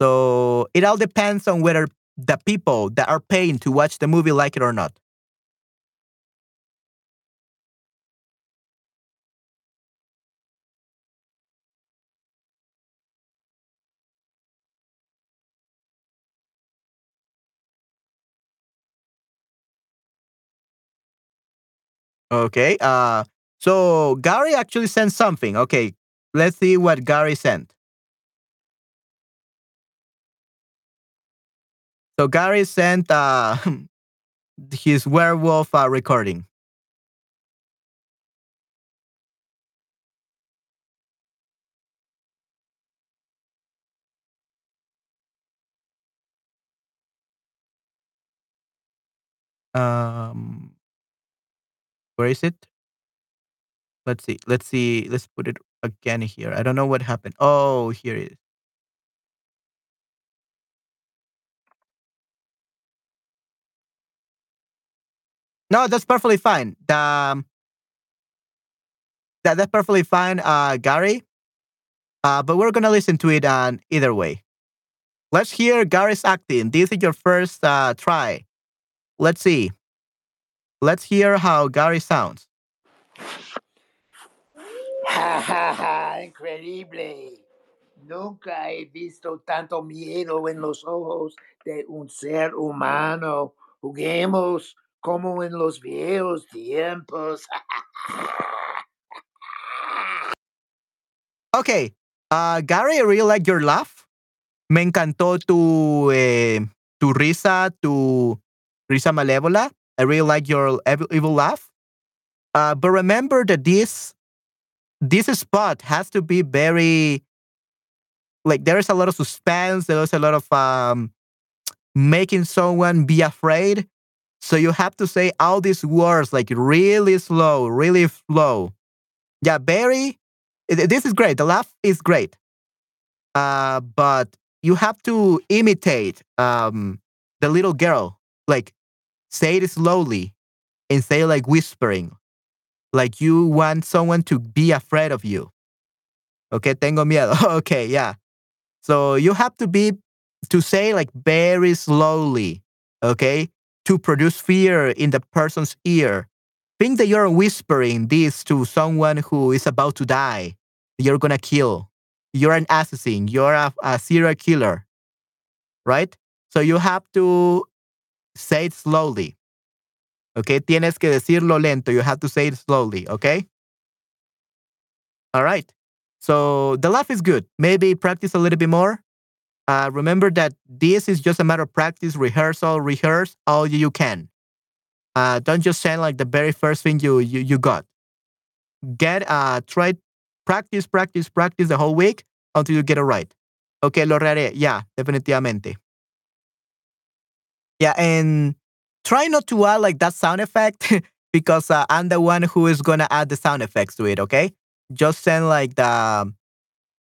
So it all depends on whether the people that are paying to watch the movie like it or not. Okay. Uh, so Gary actually sent something. Okay, let's see what Gary sent. So Gary sent uh, [LAUGHS] his werewolf uh, recording. Um, where is it? Let's see. Let's see. Let's put it again here. I don't know what happened. Oh, here it is. No, that's perfectly fine. The, um, that, that's perfectly fine, uh, Gary. Uh, but we're gonna listen to it uh, either way. Let's hear Gary's acting. This is your first uh, try. Let's see. Let's hear how Gary sounds. Ja, ja, ja, increíble. Nunca he visto tanto miedo en los ojos de un ser humano. Juguemos como en los viejos tiempos. Okay, uh, Gary, I really like your laugh. Me encantó tu, eh, tu risa, tu risa malévola. I really like your evil, laugh. Uh, but remember that this this spot has to be very like there is a lot of suspense. There is a lot of um, making someone be afraid. So you have to say all these words like really slow, really slow. Yeah, very. This is great. The laugh is great. Uh, but you have to imitate um, the little girl. Like say it slowly and say like whispering, like you want someone to be afraid of you. Okay, tengo miedo. [LAUGHS] okay, yeah. So you have to be to say like very slowly, okay, to produce fear in the person's ear. Think that you're whispering this to someone who is about to die. You're gonna kill. You're an assassin. You're a, a serial killer, right? So you have to say it slowly. Okay, tienes que decirlo lento. You have to say it slowly. Okay. All right. So the laugh is good. Maybe practice a little bit more. Uh, remember that this is just a matter of practice, rehearsal, rehearse all you can. Uh, don't just say like the very first thing you you, you got. Get uh try practice, practice, practice the whole week until you get it right. Okay, lo haré. Yeah, definitivamente. Yeah, and try not to add like that sound effect [LAUGHS] because uh, I'm the one who is gonna add the sound effects to it. Okay, just send like the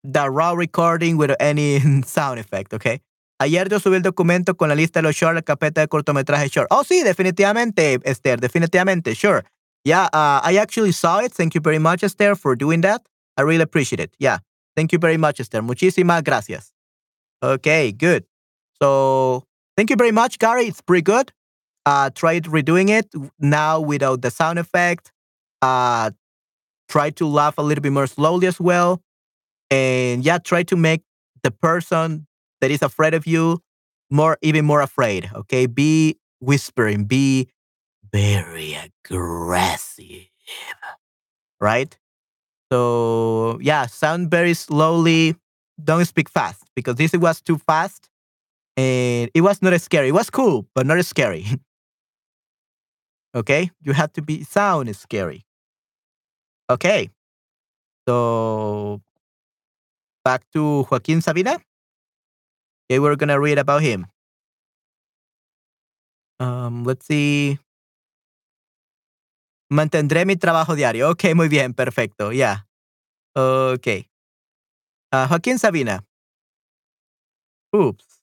the raw recording with any [LAUGHS] sound effect. Okay. Ayer yo subí el documento con la lista de los short, la carpeta de cortometraje short. Oh, sí, definitivamente, Esther, definitivamente, sure. Yeah, uh, I actually saw it. Thank you very much, Esther, for doing that. I really appreciate it. Yeah. Thank you very much, Esther. Muchísimas gracias. Okay, good. So thank you very much, Gary. It's pretty good. Uh, try redoing it now without the sound effect. Uh, try to laugh a little bit more slowly as well. And yeah, try to make the person that is afraid of you more, even more afraid. Okay. Be whispering, be very aggressive. Right? So yeah, sound very slowly. Don't speak fast because this was too fast and it was not as scary. It was cool, but not as scary. [LAUGHS] okay? You have to be sound scary. Okay. So back to Joaquin Sabina. Okay, we're gonna read about him. Um, let's see. Mantendré mi trabajo diario. Ok, muy bien, perfecto. Yeah. Ok. Uh, Joaquín Sabina. Oops.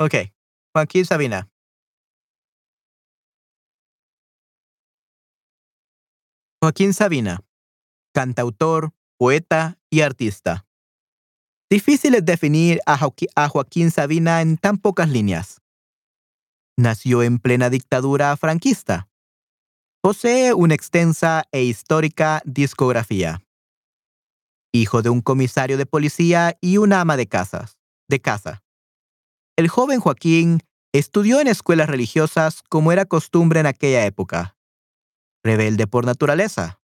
Ok. Joaquín Sabina. Joaquín Sabina. Cantautor, poeta y artista. Difícil es definir a, Joaquín Sabina en tan pocas líneas. Nació en plena dictadura franquista. Posee una extensa e histórica discografía. Hijo de un comisario de policía y una ama de casas, de casa. El joven Joaquín estudió en escuelas religiosas como era costumbre en aquella época. Rebelde por naturaleza.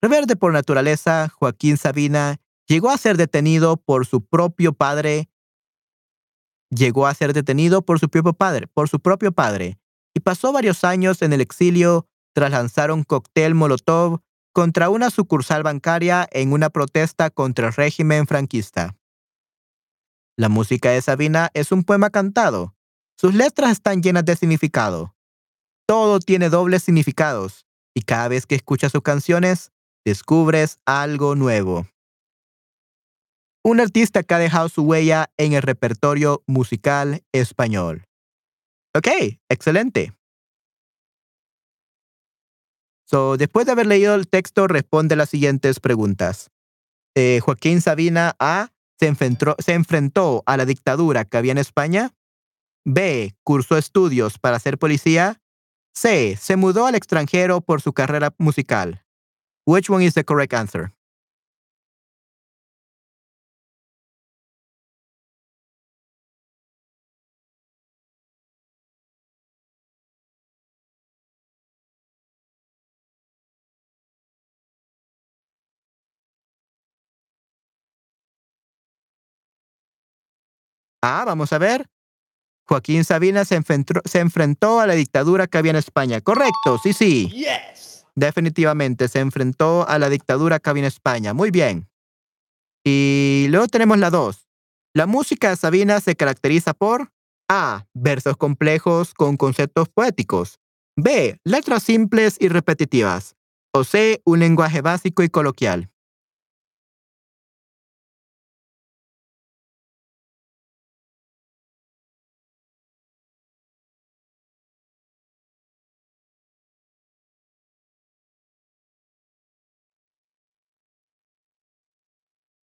Rebelde por naturaleza, Joaquín Sabina llegó a ser detenido por su propio padre. Llegó a ser detenido por su propio padre, por su propio padre, y pasó varios años en el exilio tras lanzar un cóctel Molotov contra una sucursal bancaria en una protesta contra el régimen franquista. La música de Sabina es un poema cantado. Sus letras están llenas de significado. Todo tiene dobles significados, y cada vez que escuchas sus canciones, descubres algo nuevo. Un artista que ha dejado su huella en el repertorio musical español. Ok, excelente. So, después de haber leído el texto, responde las siguientes preguntas. Eh, Joaquín Sabina A. Se enfrentó, se enfrentó a la dictadura que había en España. B. Cursó estudios para ser policía. C. Se mudó al extranjero por su carrera musical. Which one is the correct answer? Ah, vamos a ver. Joaquín Sabina se enfrentó, se enfrentó a la dictadura que había en España. Correcto, sí, sí. Yes. Definitivamente se enfrentó a la dictadura que había en España. Muy bien. Y luego tenemos la 2. La música de Sabina se caracteriza por A. Versos complejos con conceptos poéticos. B. Letras simples y repetitivas. O C. Un lenguaje básico y coloquial.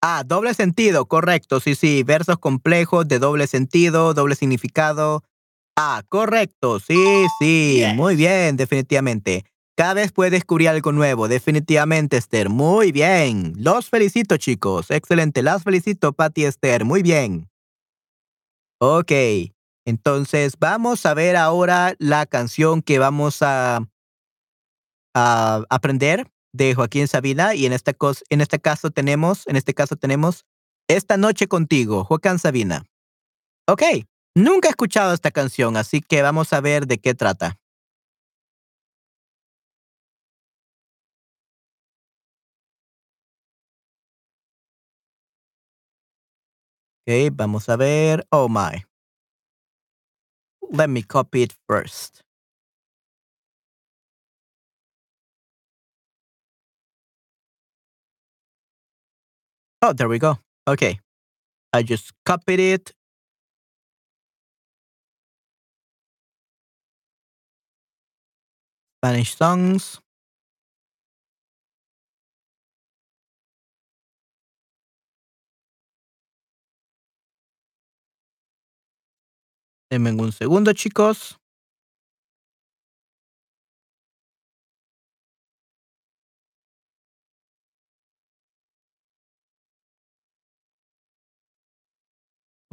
Ah, doble sentido, correcto, sí, sí. Versos complejos de doble sentido, doble significado. Ah, correcto, sí, sí. Yes. Muy bien, definitivamente. Cada vez puedes descubrir algo nuevo, definitivamente, Esther. Muy bien. Los felicito, chicos. Excelente. Las felicito, Patty y Esther. Muy bien. Ok. Entonces, vamos a ver ahora la canción que vamos a, a aprender de Joaquín Sabina y en en este caso tenemos, en este caso tenemos Esta noche contigo, Joaquín Sabina. Ok, nunca he escuchado esta canción, así que vamos a ver de qué trata. Ok, vamos a ver. Oh my. let me copy it first. Oh, there we go. Okay. I just copied it. Spanish songs. Denme un segundo, chicos.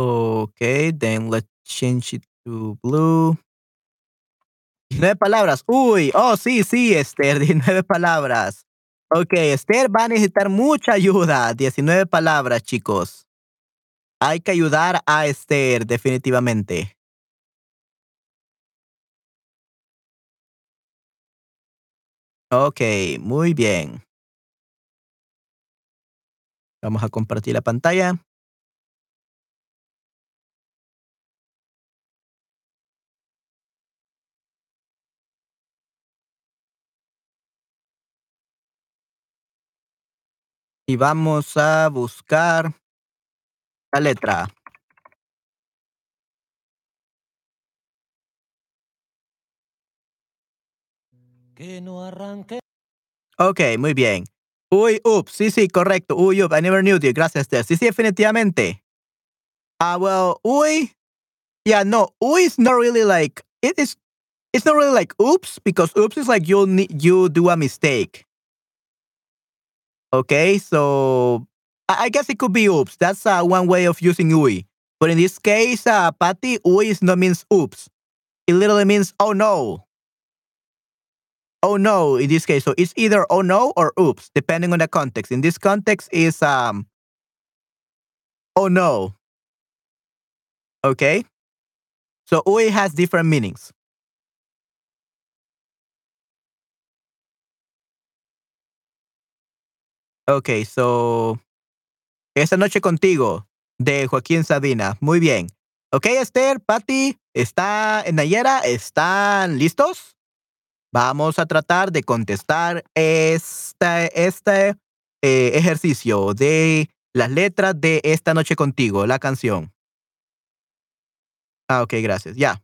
Okay, then let's change it to blue. 19 palabras. Uy, oh, sí, sí, Esther, [LAUGHS] 19 palabras. Ok, Esther va a necesitar mucha ayuda. 19 palabras, chicos. Hay que ayudar a Esther, definitivamente. Ok, muy bien. Vamos a compartir la pantalla. Y vamos a buscar la letra. Que no arranque. Ok, muy bien. Uy, ups, sí, sí, correcto. Uy, up, I never knew you. Gracias, Esther. Sí, sí, definitivamente. Ah, well, uy. Yeah, no, uy is not really like, it is, it's not really like oops, because oops is like you need, you do a mistake. Okay, so I guess it could be oops. That's uh, one way of using UI. But in this case, uh, Patty, uy is not means oops. It literally means oh no. Oh no, in this case. So it's either oh no or oops, depending on the context. In this context is um oh no. Okay? So UI has different meanings. Okay, so Esta noche contigo, de Joaquín Sabina. Muy bien. Ok, Esther, Patty, está en Nayera, ¿están listos? Vamos a tratar de contestar este, este ejercicio de las letras de Esta noche contigo, la canción. Ah, ok, gracias. Ya.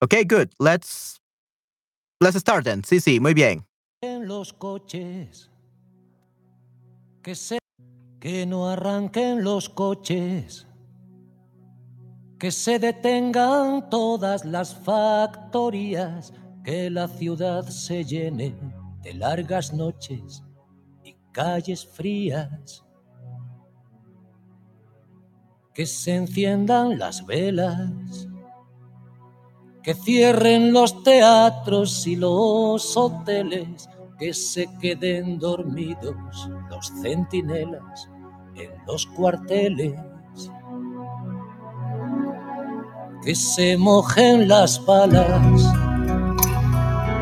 Ok, good. Let's, let's start then. Sí, sí, muy bien. en los coches. Que se que no arranquen los coches. Que se detengan todas las factorías, que la ciudad se llene de largas noches y calles frías. Que se enciendan las velas, que cierren los teatros y los hoteles, que se queden dormidos los centinelas en los cuarteles, que se mojen las balas,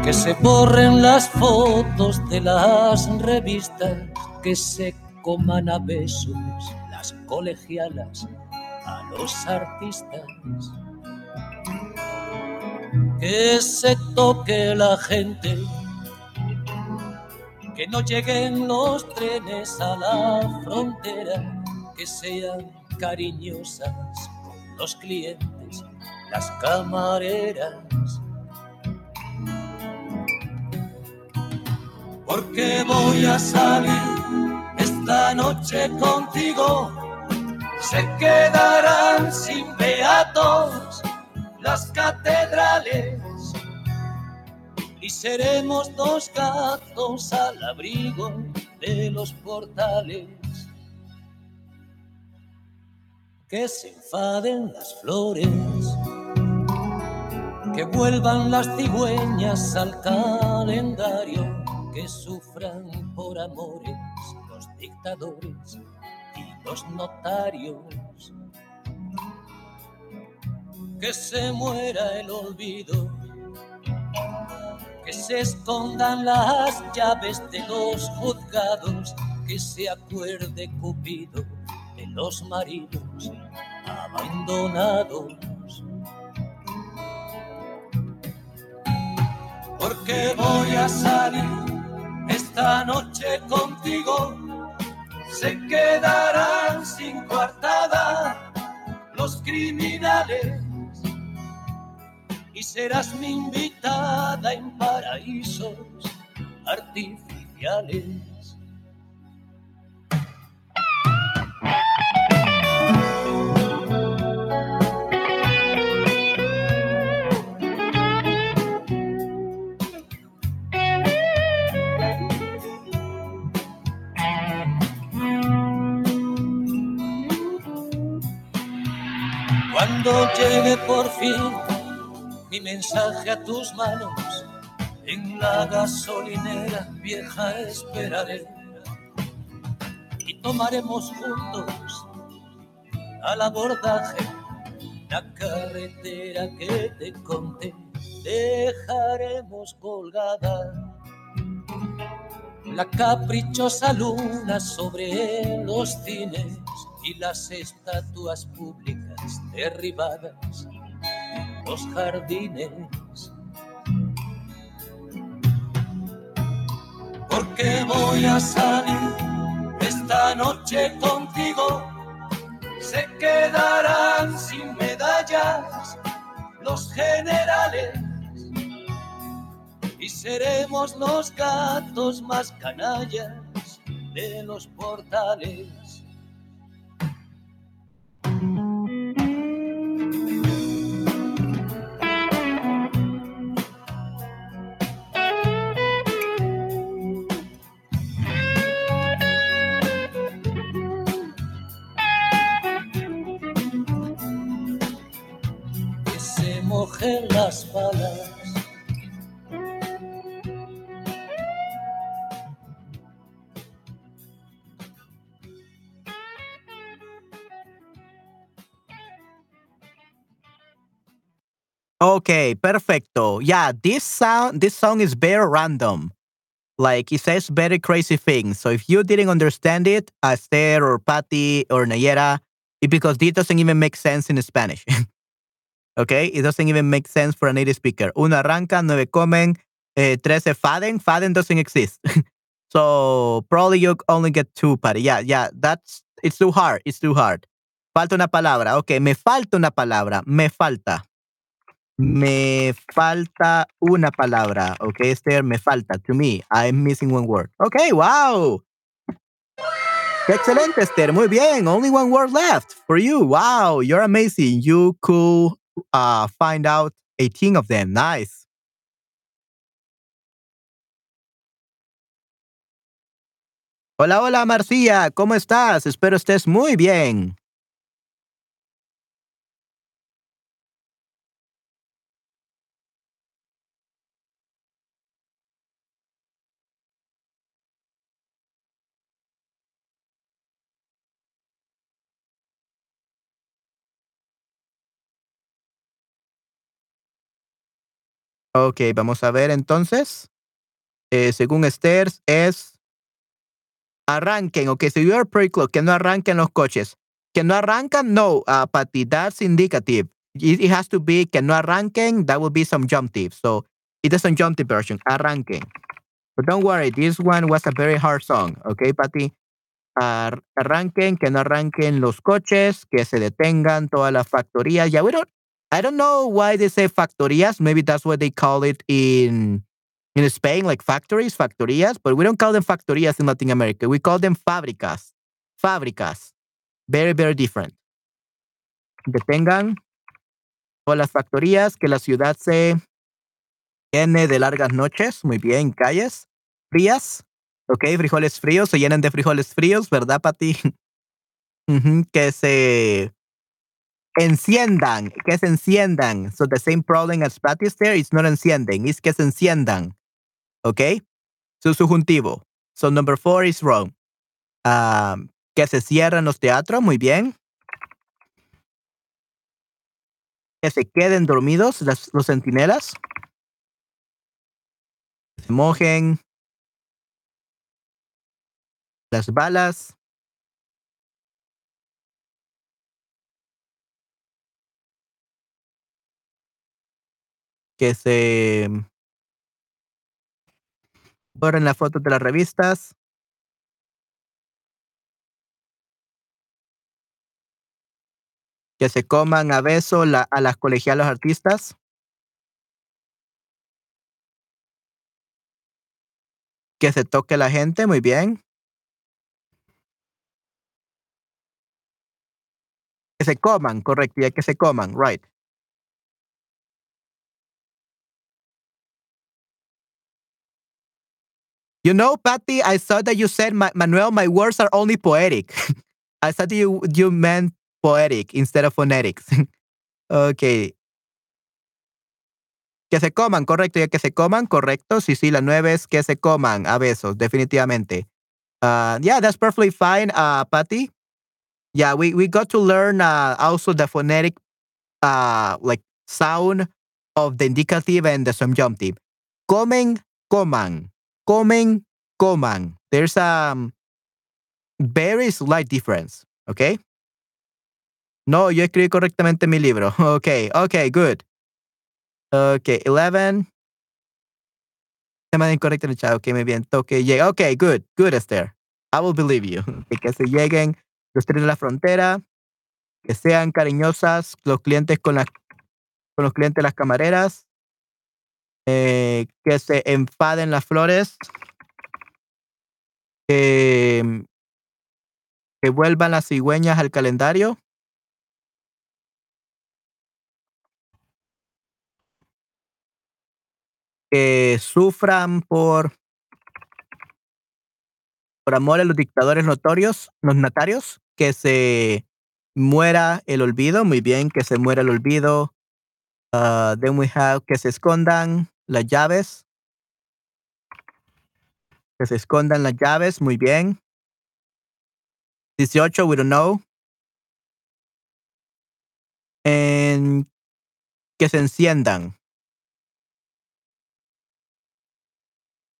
que se borren las fotos de las revistas, que se coman a besos las colegialas a los artistas. Que se toque la gente que no lleguen los trenes a la frontera, que sean cariñosas los clientes, las camareras. Porque voy a salir esta noche contigo, se quedarán sin beatos las catedrales seremos dos gatos al abrigo de los portales. Que se enfaden las flores, que vuelvan las cigüeñas al calendario, que sufran por amores los dictadores y los notarios. Que se muera el olvido que se escondan las llaves de los juzgados, que se acuerde Cupido de los maridos abandonados. Porque voy a salir esta noche contigo, se quedarán sin coartada los criminales serás mi invitada en paraísos artificiales. Cuando llegue por fin mi mensaje a tus manos, en la gasolinera vieja esperaré. Y tomaremos juntos al abordaje la carretera que te conté. Dejaremos colgada la caprichosa luna sobre los cines y las estatuas públicas derribadas, los jardines. Porque voy a salir esta noche contigo, se quedarán sin medallas los generales y seremos los gatos más canallas de los portales. Mojen las balas. Okay, perfecto. Yeah, this sound this song is very random. Like it says very crazy things. So if you didn't understand it, Esther or Patty or Nayera, it's because this doesn't even make sense in Spanish. [LAUGHS] okay, it doesn't even make sense for a native speaker. Uno arranca, nueve comen, eh, trece faden. Faden doesn't exist. [LAUGHS] so probably you only get two, Patty. Yeah, yeah, that's it's too hard. It's too hard. Falta una palabra. Okay, me falta una palabra. Me falta. Me falta una palabra. Okay, Esther, me falta. To me, I'm missing one word. Okay, wow. Excelente, Esther. Muy bien. Only one word left for you. Wow, you're amazing. You could uh, find out 18 of them. Nice. Hola, hola, Marcia. ¿Cómo estás? Espero estés muy bien. Ok, vamos a ver entonces. Eh, según Esther, es arranquen. Ok, so you are pretty close. Que no arranquen los coches. Que no arrancan, no, uh, Patty, that's indicative. It, has to be que no arranquen, that would be some jump tip. So it is a jump tip version, arranquen. But don't worry, this one was a very hard song. Okay, Patty. Ar- arranquen, que no arranquen los coches, que se detengan todas las factorías. Yeah, we don't, I don't know why they say factorías. Maybe that's what they call it in in Spain, like factories, factorías, but we don't call them factorías in Latin America. We call them fábricas. Fábricas. Very, very different. Detengan todas las factorías, que la ciudad se llene de largas noches. Muy bien, calles frías. Ok, frijoles fríos, se llenan de frijoles fríos, ¿verdad, Pati? [LAUGHS] Que se enciendan, que se enciendan. So the same problem as there, it's not encienden, it's que se enciendan. Okay? Su subjuntivo. So number four is wrong. Um, que se cierran los teatros, muy bien. Que se queden dormidos las- los centinelas. Se mojen las balas. Que se Ahora en las fotos de las revistas. Que se coman a beso la- a las colegialas artistas. Que se toque la gente, muy bien. Que se coman, correcto, ya que se coman, right. You know, Patty, I saw that you said, "Ma- Manuel, my words are only poetic. [LAUGHS] I thought you you meant poetic instead of phonetics. [LAUGHS] okay. Que se coman, correcto, ya que se coman, correcto. Sí, sí, la nueve es que se coman a besos, definitivamente. Uh, yeah, that's perfectly fine, uh, Patty. Yeah, we, we got to learn uh, also the phonetic uh, like sound of the indicative and the subjunctive. Comen, coman. Comen, coman. There's a um, very slight difference, okay? No, yo escribí correctamente mi libro. [LAUGHS] Okay, okay, good. Okay, 11. Se me incorrecto en el chat. Okay, muy bien. Toque, llega. Okay, good, good, Esther. I will believe you. [LAUGHS] Que se lleguen los trenes de la frontera, que sean cariñosas los clientes con con los clientes las camareras, eh, que se enfaden las flores, que, que vuelvan las cigüeñas al calendario. Que sufran por por amor a los dictadores notorios, los notarios, que se muera el olvido, muy bien, que se muera el olvido. Uh, then we have que se escondan las llaves. Que se escondan las llaves, muy bien. 18, we don't know. En que se enciendan.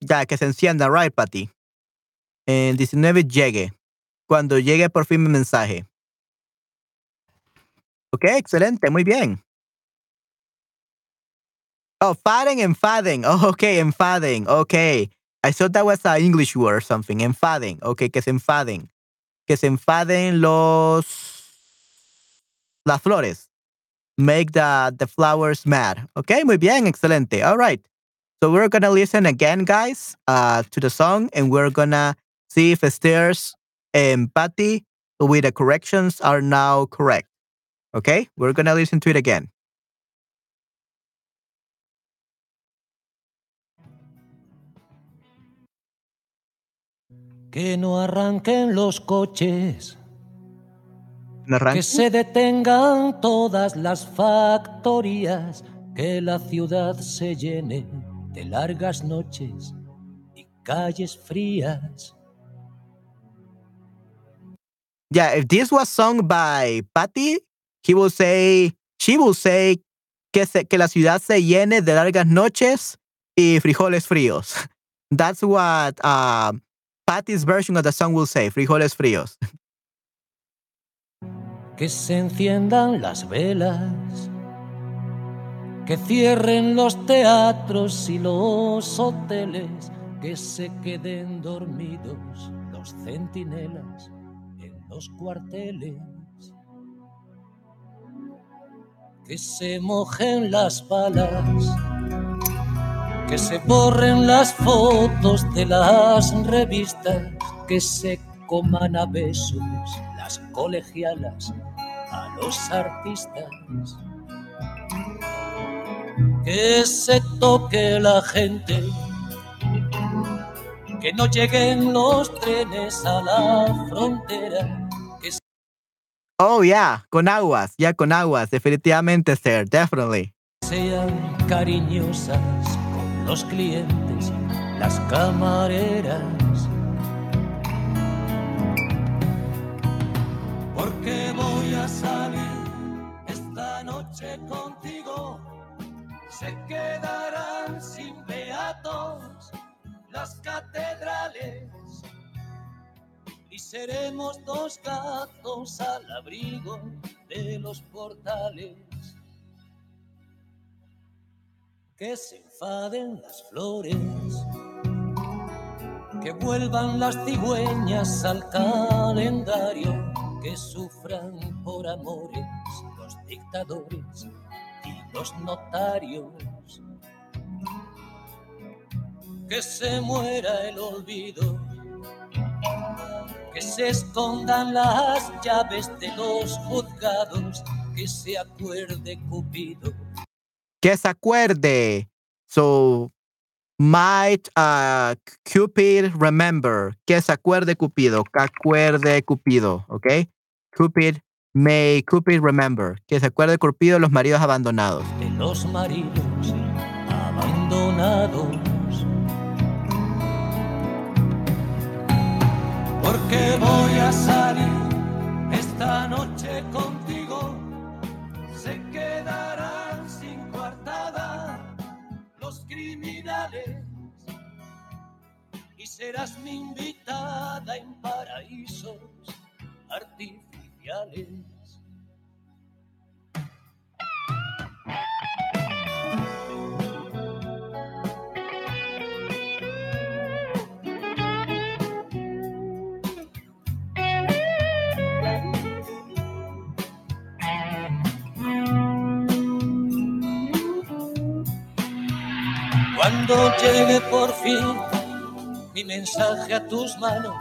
Ya, que se encienda, right, Patty. El 19 llegue. Cuando llegue por fin mi mensaje. Ok, excelente, muy bien. Oh, faden, enfaden. Oh, ok, and enfaden. Ok. I thought that was an English word or something. Enfaden. Ok, que se enfaden. Que se enfaden los. Las flores. Make the, the flowers mad. Ok, muy bien, excelente. All right. So we're gonna listen again, guys, uh, to the song, and we're gonna see if Esther's and Patty with the corrections are now correct. Okay, we're gonna listen to it again. Que no arranquen los coches, que se detengan todas las factorías, que la ciudad se llene de largas noches y calles frías. Yeah, if this was sung by Patty, he will say, she will say que, se, que la ciudad se llene de largas noches y frijoles fríos. [LAUGHS] That's what uh, Patty's version of the song will say, frijoles fríos. que se enciendan las velas, que cierren los teatros y los hoteles, que se queden dormidos los centinelas en los cuarteles, que se mojen las balas, que se borren las fotos de las revistas, que se coman a besos las colegialas a los artistas. Que se toque la gente, que no lleguen los trenes a la frontera, que Oh, yeah, con aguas, ya con aguas, definitivamente, sir, definitely. sean cariñosas los clientes, las camareras. Porque voy a salir esta noche contigo, se quedarán sin beatos las catedrales y seremos dos gatos al abrigo de los portales. Que se enfaden las flores, Que vuelvan las cigüeñas al calendario, que sufran por amores los dictadores y los notarios. Que se muera el olvido, que se escondan las llaves de los juzgados, que se acuerde Cupido Que se acuerde. So, might uh, Cupid remember. Que se acuerde Cupido. Que acuerde Cupido. ¿Ok? Cupid, may Cupid remember. Que se acuerde Cupido los maridos abandonados. de los maridos abandonados. Porque voy a salir esta noche contigo, y serás mi invitada en paraísos artificiales. Cuando llegue por fin mi mensaje a tus manos,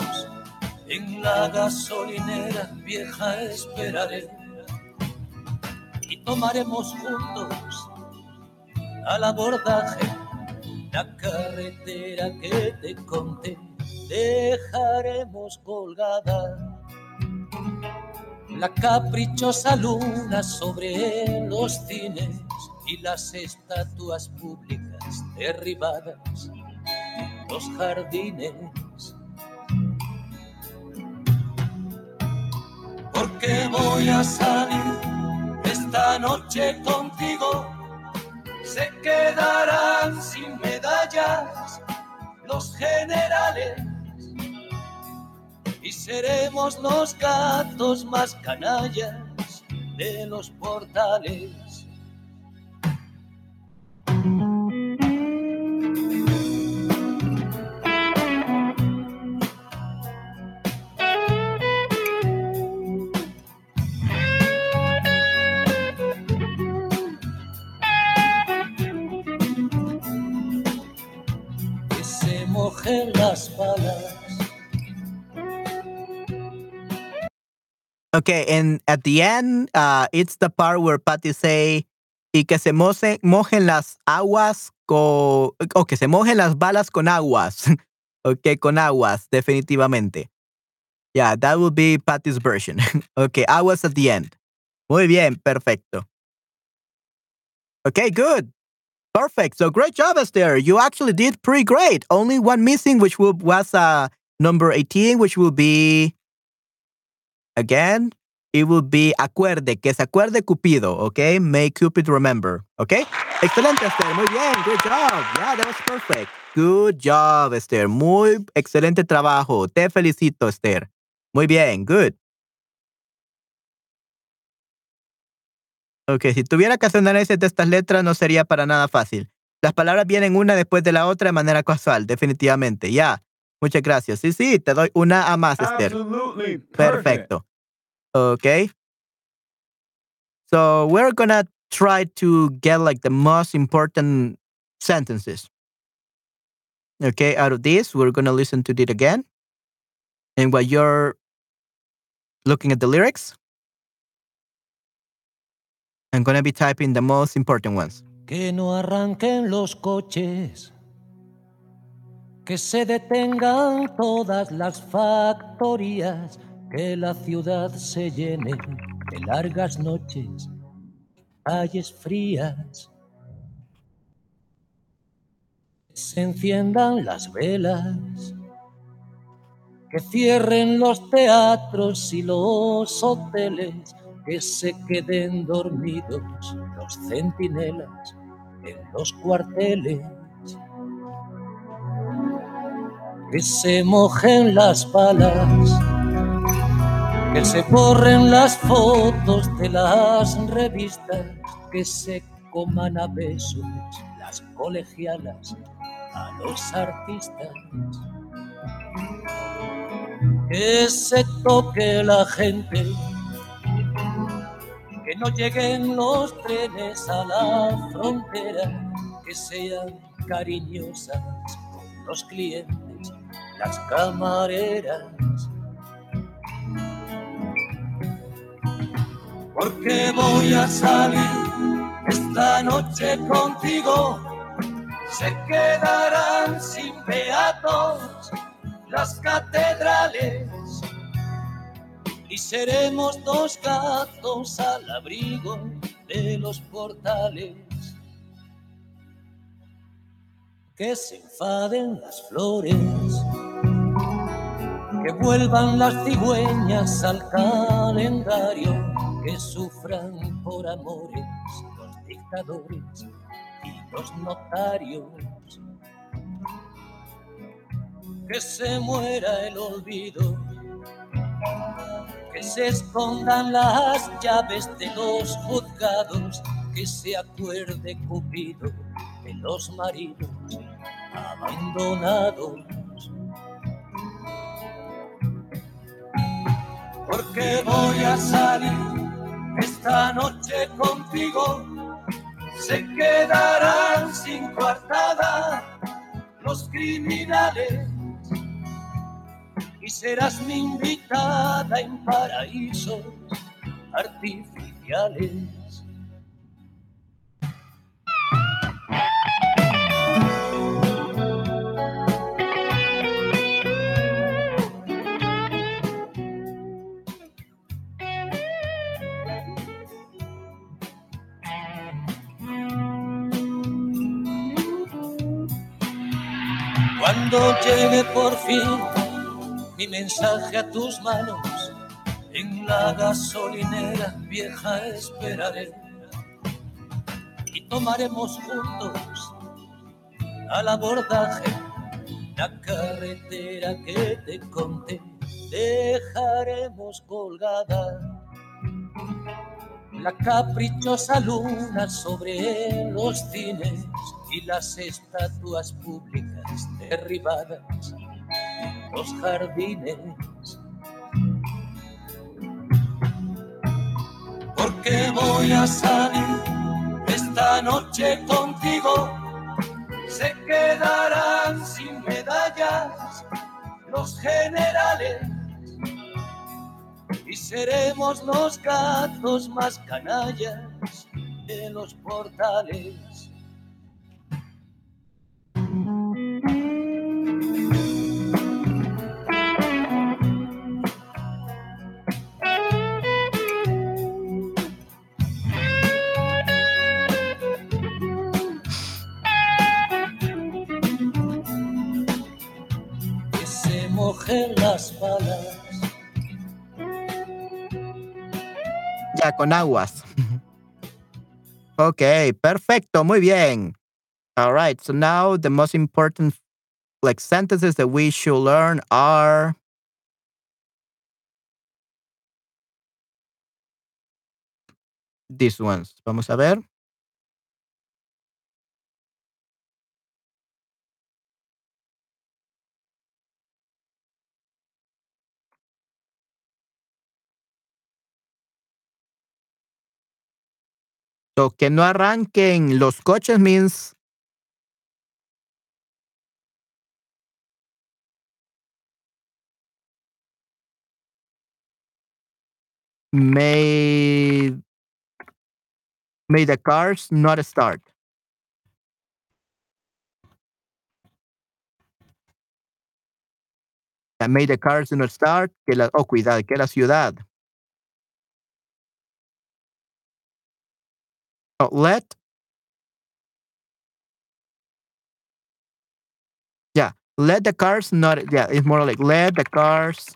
en la gasolinera vieja esperaré y tomaremos juntos al abordaje la carretera que te conté. Dejaremos colgada la caprichosa luna sobre los cines y las estatuas públicas derribadas, los jardines. Porque voy a salir esta noche contigo, se quedarán sin medallas los generales y seremos los gatos más canallas de los portales. Okay, and at the end, uh, it's the part where Patty say, y que se moje- mojen las aguas con, o que se mojen las balas con aguas. [LAUGHS] okay, con aguas, definitivamente. Yeah, that will be Patty's version. [LAUGHS] okay, aguas at the end. Muy bien, perfecto. Okay, good. Perfect. So great job, Esther. You actually did pretty great. Only one missing, which will, was uh, number 18, which will be Again, it will be acuerde, que se acuerde Cupido, okay? May Cupid remember, okay? Excelente, Esther. Muy bien. Good job. Yeah, that was perfect. Good job, Esther. Muy excelente trabajo. Te felicito, Esther. Muy bien. Good. Ok, si tuviera que hacer un análisis de estas letras no sería para nada fácil. Las palabras vienen una después de la otra de manera casual, definitivamente. Ya. Muchas gracias. Sí, sí, te doy una a más, Esther. Perfecto. Okay. So we're gonna try to get like the most important sentences. Okay, out of this, we're gonna listen to it again. And while you're looking at the lyrics, I'm gonna be typing the most important ones. Que no arranquen los coches, que se detengan todas las factorías, que la ciudad se llene de largas noches, calles frías. Se enciendan las velas, que cierren los teatros y los hoteles, que se queden dormidos los centinelas en los cuarteles. Que se mojen las balas, que se borren las fotos de las revistas, que se coman a besos las colegialas a los artistas. que se toque la gente, no lleguen los trenes a la frontera, que sean cariñosas los clientes, las camareras. Porque voy a salir esta noche contigo, se quedarán sin beatos las catedrales y seremos dos gatos al abrigo de los portales. Que se enfaden las flores, que vuelvan las cigüeñas al calendario, que sufran por amores los dictadores y los notarios que se muera el olvido, que se escondan las llaves de los juzgados, que se acuerde Cupido de los maridos abandonados. Porque voy a salir esta noche contigo, se quedarán sin coartada los criminales serás mi invitada en paraísos artificiales. Cuando llegue por fin mi mensaje a tus manos. En la gasolinera vieja esperaré y tomaremos juntos al abordaje la carretera que te conté. Dejaremos colgada la caprichosa luna sobre los cines y las estatuas públicas derribadas los jardines. Porque voy a salir esta noche contigo. Se quedarán sin medallas los generales y seremos los gatos más canallas de los portales. Mojen las balas. Ya, con aguas. ok, perfecto, muy bien. All right, so now the most important like sentences that we should learn are these ones. Vamos a ver. So, que no arranquen los coches means may may the cars not start. May the cars not start. Que la, oh, cuidado, que la ciudad. Uh, let. Yeah, let the cars not. Yeah, it's more like let the cars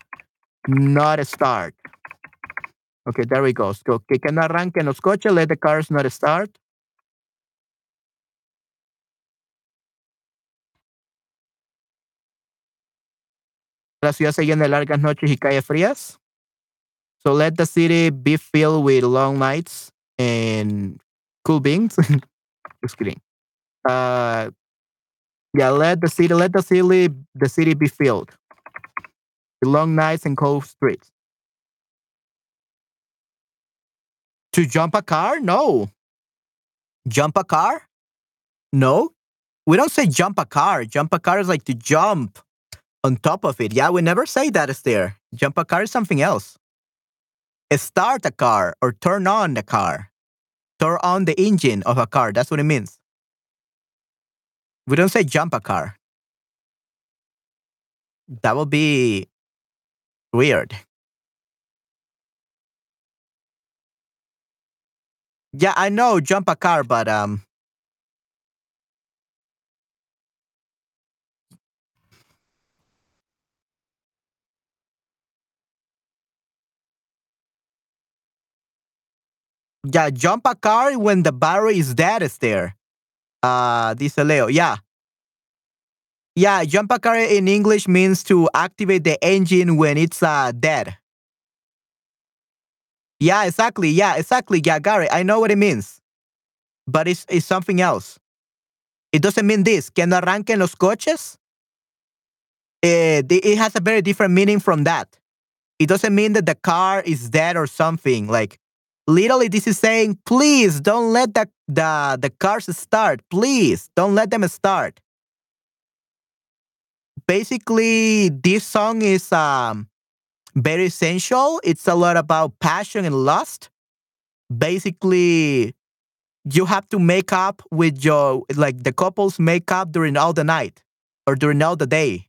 not start. Okay, there we go. So, que, que no arranquen los coches, let the cars not start. La ciudad se llena de largas noches y calles frías. So let the city be filled with long nights and cool beings. [LAUGHS] Just kidding. Uh, yeah, let the city, let the city, the city be filled. long nights and cold streets. To jump a car? No. Jump a car? No. We don't say jump a car. Jump a car is like to jump on top of it. Yeah, we never say that is there. Jump a car is something else. Start a car or turn on the car. Turn on the engine of a car. That's what it means. We don't say jump a car. That would be weird. Yeah, I know jump a car, but um Yeah, jump a car when the battery is dead is there. Uh dice Leo. Yeah. Yeah, jump a car in English means to activate the engine when it's uh dead. Yeah, exactly. Yeah, exactly. Yeah, Gary, I know what it means. But it's, it's something else. It doesn't mean this. Que no arranquen los coches. Eh, it has a very different meaning from that. It doesn't mean that the car is dead or something. Like, literally, this is saying, please don't let the, the, the cars start. Please don't let them start. Basically, this song is um, very essential. It's a lot about passion and lust. Basically, you have to make up with your like the couples make up during all the night or during all the day.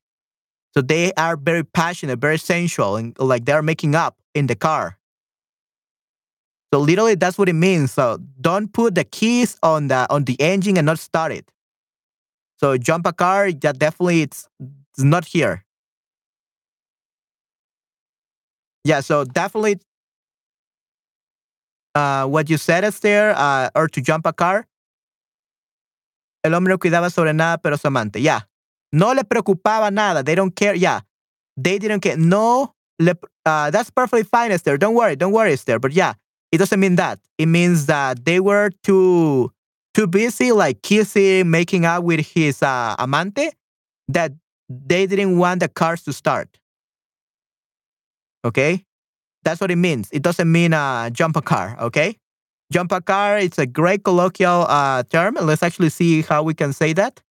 So they are very passionate, very sensual, and like they're making up in the car. So literally that's what it means. So don't put the keys on the on the engine and not start it. So jump a car, that definitely it's, it's not here. Yeah, so definitely uh, what you said is there, uh, or to jump a car. El hombre no cuidaba sobre nada, pero su amante. Yeah. No le preocupaba nada. They don't care. Yeah. They didn't care. No. Le, uh, that's perfectly fine, Esther. Don't worry. Don't worry, Esther. But yeah, it doesn't mean that. It means that they were too too busy, like kissing, making out with his uh, amante, that they didn't want the cars to start. Okay? That's what it means. It doesn't mean uh, jump a car, okay? Jump a car, it's a great colloquial uh, term. Let's actually see how we can say that.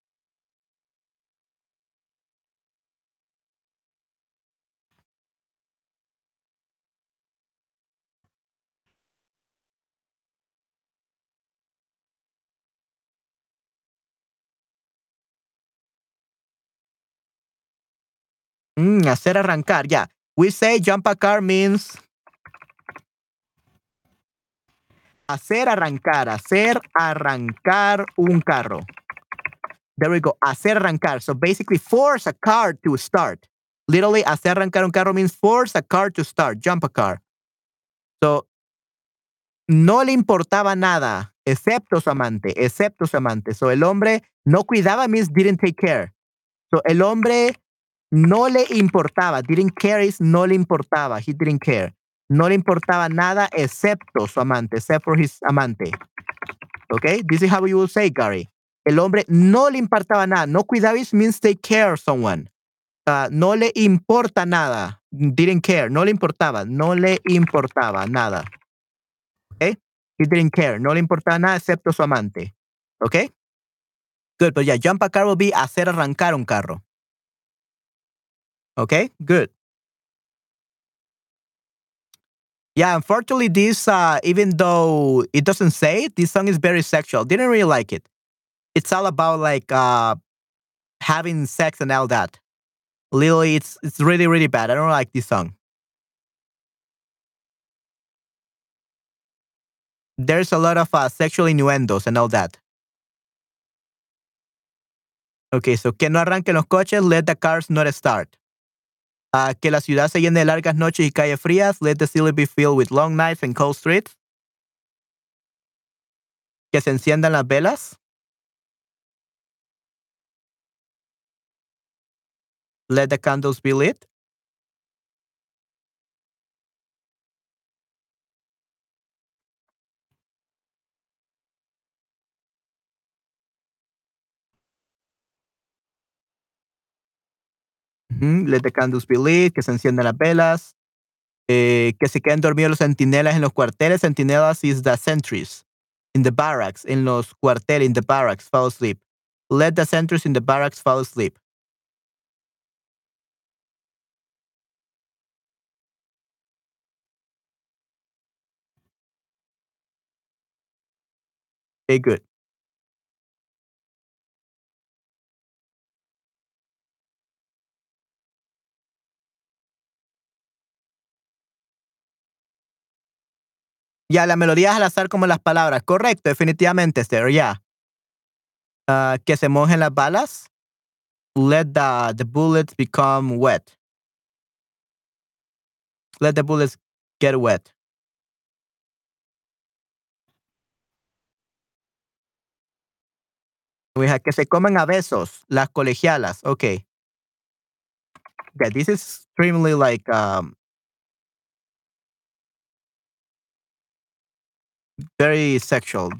Mm, hacer arrancar, yeah. We say jump a car means hacer arrancar, hacer arrancar un carro. There we go, hacer arrancar. So basically force a car to start. Literally, hacer arrancar un carro means force a car to start, jump a car. So, no le importaba nada, excepto su amante, excepto su amante. So, el hombre no cuidaba means didn't take care. So, el hombre no le importaba. Didn't care is no le importaba. He didn't care. No le importaba nada excepto su amante, except for his amante. Okay? This is how you will say, Gary. El hombre no le importaba nada. No cuidaba means take care of someone. Uh, no le importa nada. Didn't care. No le importaba. No le importaba nada. Okay? He didn't care. No le importaba nada excepto su amante. Okay? Good. But yeah, jump a car will be hacer arrancar un carro. Okay, good. Yeah, unfortunately, this, uh, even though it doesn't say it, this song is very sexual. Didn't really like it. It's all about like uh, having sex and all that. Literally, it's it's really really bad. I don't like this song. There's a lot of uh, sexual innuendos and all that. Okay, so que no arranquen los coches, let the cars not start. Uh, que la ciudad se llene de largas noches y calles frías. Let the city be filled with long nights and cold streets. Que se enciendan las velas. Let the candles be lit. Let the candles be lit, que se enciendan las velas. Eh, que se queden dormidos los centinelas en los cuarteles. Centinelas is the sentries. In the barracks, en los cuarteles, in the barracks, fall asleep. Let the sentries in the barracks fall asleep. Okay, good. Ya, la melodía es al azar como las palabras. Correcto, definitivamente, Esther, ya. Ah, que se mojen las balas. Let the, bullets become wet. Let the bullets get wet. Que se comen a besos las colegialas. Okay. Yeah, this is extremely like um very sexual.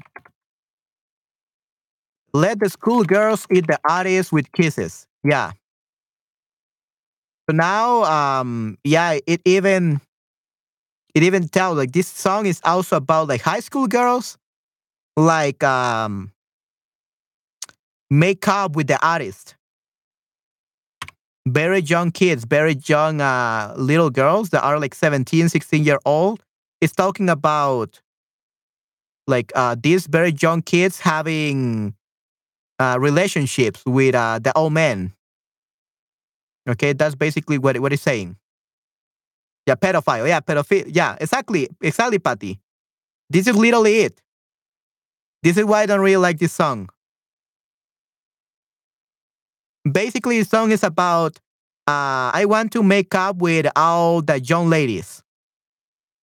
Let the schoolgirls eat the artists with kisses. Yeah. So now, um, yeah, it even it even tells like this song is also about like high school girls, like um, make up with the artist. Very young kids, very young uh, little girls that are like 17, 16 year old. It's talking about like uh, these very young kids having uh, relationships with uh, the old men. Okay, that's basically what what it's saying. Yeah, pedophile. Yeah, pedophile. Yeah, exactly, exactly, Patty. This is literally it. This is why I don't really like this song. Basically, the song is about uh, I want to make up with all the young ladies,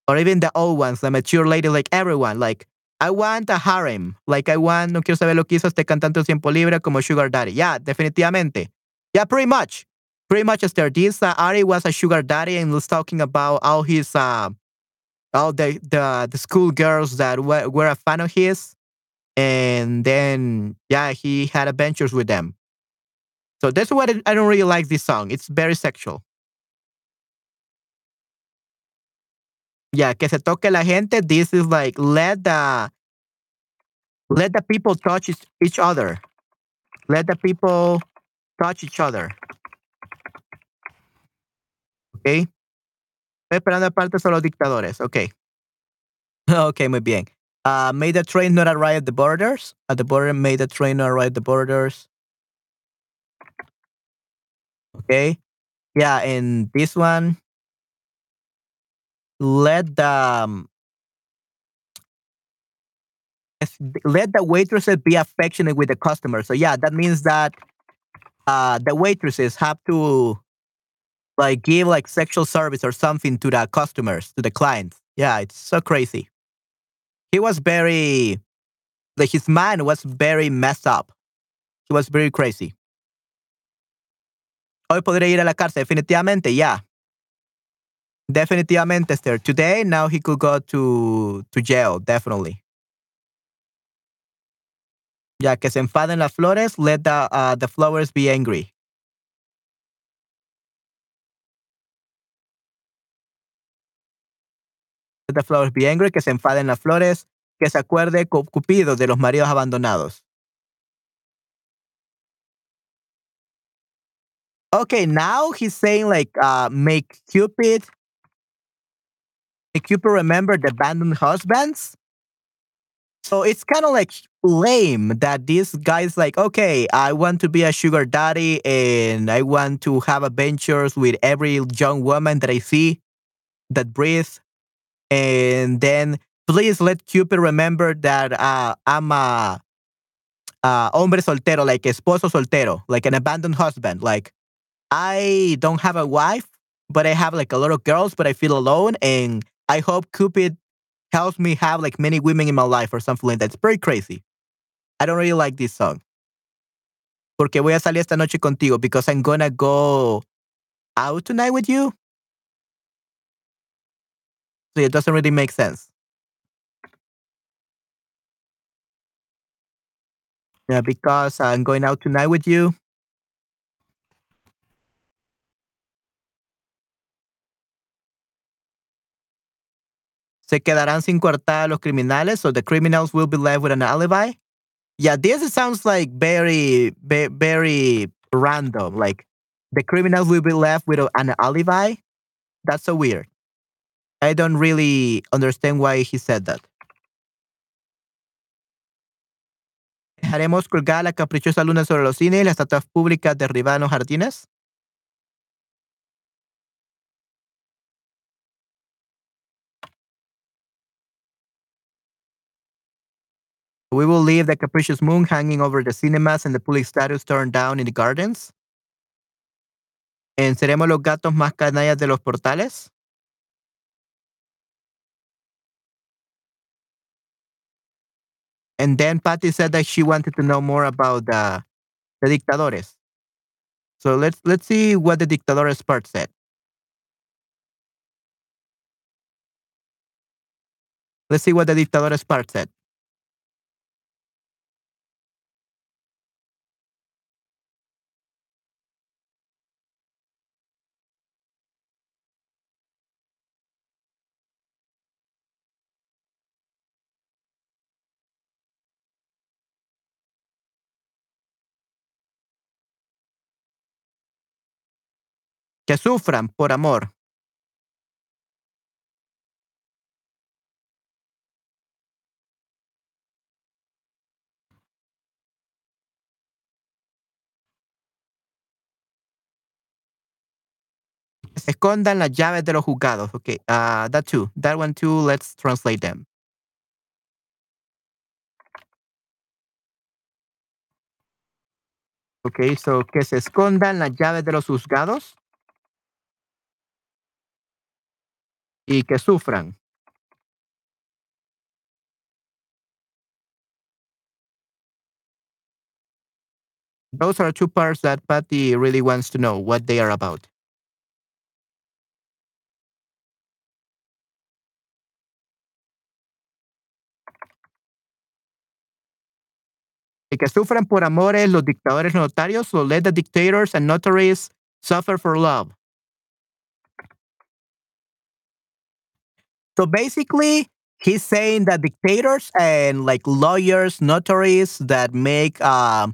or even the old ones, the mature lady, like everyone. Like I want a harem. Like I want, no quiero saber lo que hizo este cantante en tiempo libre como Sugar Daddy. Yeah, definitivamente. Yeah, pretty much. Pretty much, Esther. This uh, Ari was a sugar daddy and was talking about all his, uh, all the the the school girls that were, were a fan of his, and then yeah, he had adventures with them. So that's what I don't really like this song. It's very sexual. Yeah, que se toque la gente. This is like let the let the people touch each- other. Let the people touch each other. Okay. Estoy esperando aparte solo dictadores. Okay. [LAUGHS] Okay, muy bien. Uh, may the train not arrive at the borders. At the border, may the train not arrive at the borders. Okay. Yeah, and this one, let the um, let the waitresses be affectionate with the customers. So yeah, that means that uh, the waitresses have to like give like sexual service or something to the customers, to the clients. Yeah, it's so crazy. He was very like his mind was very messed up. He was very crazy. Hoy podría ir a la cárcel, definitivamente, yeah. Definitivamente, Esther. Today, now he could go to, to jail, definitely. Ya que se enfaden las flores, let the, uh, the flowers be angry. Let the flowers be angry, que se enfaden las flores, que se acuerde Cu- Cupido de los maridos abandonados. Okay, now he's saying like uh make Cupid Cupid remember the abandoned husbands. So it's kind of like lame that this guy's like, okay, I want to be a sugar daddy and I want to have adventures with every young woman that I see that breathes. And then please let Cupid remember that uh, I'm a, a hombre soltero, like esposo soltero, like an abandoned husband. Like I don't have a wife, but I have like a lot of girls, but I feel alone. And I hope Cupid helps me have like many women in my life or something like that. It's very crazy. I don't really like this song. Porque voy a salir esta noche contigo because I'm gonna go out tonight with you. So it doesn't really make sense. Yeah, because I'm going out tonight with you. Se quedarán sin coartada los criminales, so the criminals will be left with an alibi. Yeah, this sounds like very, ve- very random. Like the criminals will be left with an alibi. That's so weird. I don't really understand why he said that. Dejaremos colgada la caprichosa luna sobre los cines y las estatuas públicas derribadas en los jardines. We will leave the capricious moon hanging over the cinemas and the public statues torn down in the gardens. And ¿seremos los gatos más canallas de los portales? And then Patty said that she wanted to know more about the, the dictadores. So let's let's see what the dictadores part said. Let's see what the dictadores part said. Que sufran por amor. Escondan las llaves de los juzgados. Okay, uh, that too. That one too. Let's translate them. Okay, so que se escondan las llaves de los juzgados y que sufran. Those are two parts that Patty really wants to know what they are about. Y que sufran por amores los dictadores notarios, so let the dictators and notaries suffer for love. So basically, he's saying that dictators and like lawyers, notaries that make uh,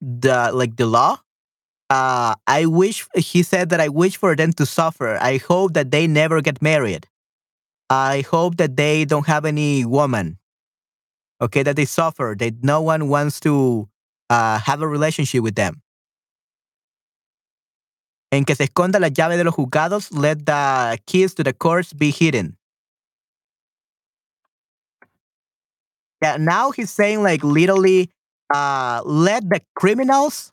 the like the law. Uh, I wish he said that I wish for them to suffer. I hope that they never get married. I hope that they don't have any woman. Okay, that they suffer. That no one wants to uh, have a relationship with them. En que se esconda la llave de los juzgados, let the keys to the courts be hidden. Yeah, now he's saying like literally, uh, let the criminals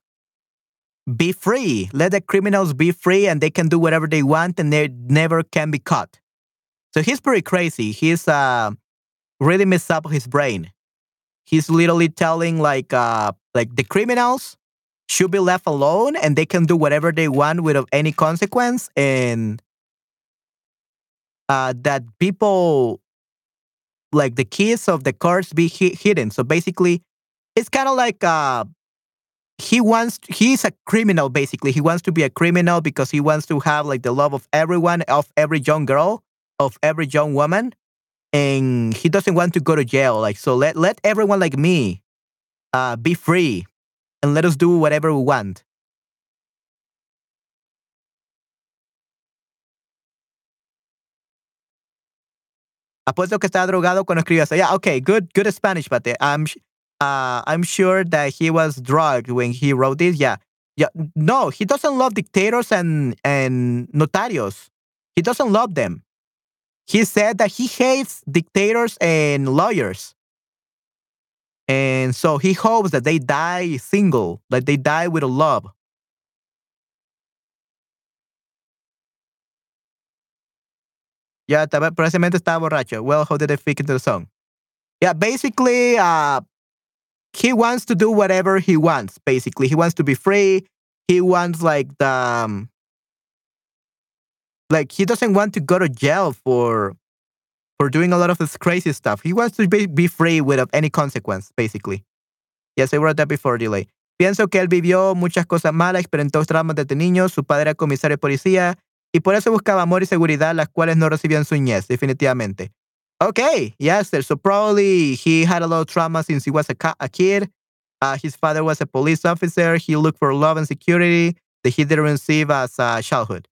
be free. Let the criminals be free and they can do whatever they want and they never can be caught. So he's pretty crazy. He's uh, really messed up his brain. He's literally telling like uh, like the criminals should be left alone and they can do whatever they want without any consequence and uh, that people like the keys of the cars be hi- hidden. So basically, it's kind of like uh, he wants he's a criminal. Basically, he wants to be a criminal because he wants to have like the love of everyone, of every young girl, of every young woman, and he doesn't want to go to jail. Like so, let let everyone like me uh, be free and let us do whatever we want. Apuesto que estaba drogado cuando escribió eso. Yeah, okay, good, good Spanish, but I'm, uh, I'm sure that he was drugged when he wrote this. Yeah, yeah. No, he doesn't love dictators and and notarios. He doesn't love them. He said that he hates dictators and lawyers. And so he hopes that they die single, that they die with a love. Yeah, estaba, precisamente estaba borracho. Well, how did I fit into the song? Yeah, basically, uh, he wants to do whatever he wants. Basically, he wants to be free. He wants like the, um, like he doesn't want to go to jail for for doing a lot of this crazy stuff. He wants to be, be free without any consequence, basically. Yes, I wrote that before delay. Pienso que él vivió muchas cosas malas, experimentó traumas desde niño, su padre era comisario de policía y por eso buscaba amor y seguridad, las cuales no recibió en su niñez, definitivamente. Okay, yes. So probably he had a lot of trauma since he was a, kid. Uh, his father was a police officer. He looked for love and security that he didn't receive as a childhood.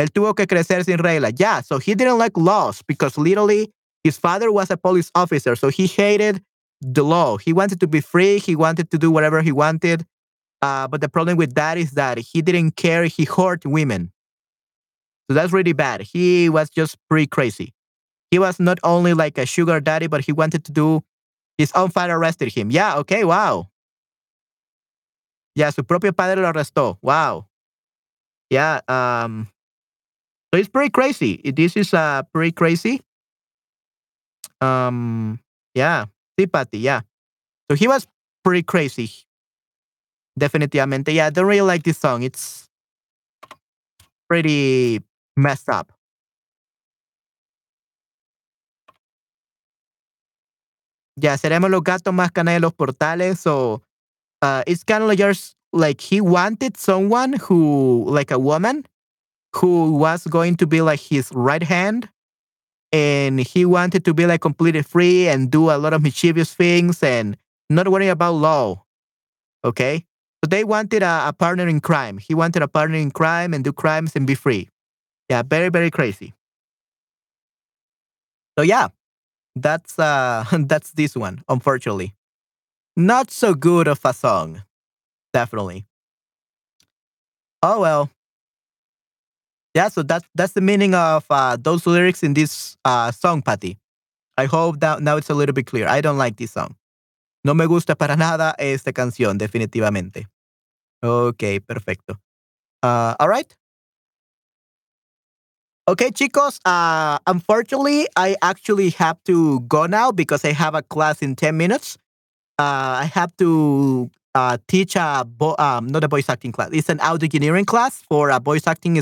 Él tuvo que crecer sin regla. Yeah, so he didn't like laws because literally his father was a police officer. So he hated the law. He wanted to be free. He wanted to do whatever he wanted. Uh, but the problem with that is that he didn't care. He hurt women. So that's really bad. He was just pretty crazy. He was not only like a sugar daddy, but he wanted to do his own father arrested him. Yeah, okay, wow. Yeah, su propio padre lo arrestó. Wow. Yeah, um, so it's pretty crazy. This is uh, pretty crazy. Um, yeah, sí, yeah. So he was pretty crazy. Definitivamente. Yeah, I don't really like this song. It's pretty messed up. Ya, seremos los gatos más canales de los portales. So, uh, it's kind of like yours, like he wanted someone who, like a woman, who was going to be like his right hand. And he wanted to be like completely free and do a lot of mischievous things and not worry about law. Okay? So they wanted a, a partner in crime. He wanted a partner in crime and do crimes and be free. Yeah, very, very crazy. So yeah, that's uh [LAUGHS] that's this one, unfortunately. Not so good of a song. Definitely. Oh well. Yeah, so that's that's the meaning of uh, those lyrics in this uh, song, Patty. I hope that now it's a little bit clear. I don't like this song. No me gusta para nada esta canción, definitivamente. Ok, perfecto. Uh, all right. Okay, chicos. Uh, unfortunately, I actually have to go now because I have a class in 10 minutes. Uh, I have to uh, teach a, um, not a voice acting class. It's an audio engineering class for a voice acting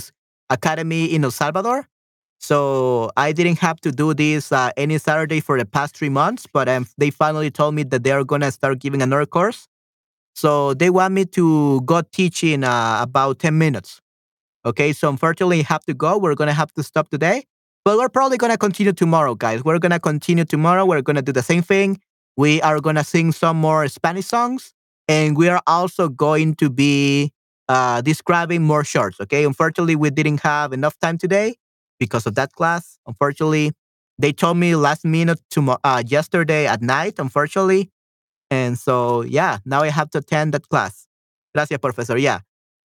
academy in El Salvador. So I didn't have to do this uh, any Saturday for the past three months, but um, they finally told me that they are gonna start giving another course. So they want me to go teach in uh, about 10 minutes. Okay, so unfortunately, have to go. We're gonna have to stop today, but we're probably gonna continue tomorrow, guys. We're gonna continue tomorrow. We're gonna do the same thing. We are gonna sing some more Spanish songs, and we are also going to be uh, describing more shorts. Okay, unfortunately, we didn't have enough time today because of that class. Unfortunately, they told me last minute to uh, yesterday at night. Unfortunately, and so yeah, now I have to attend that class. Gracias, professor. Yeah.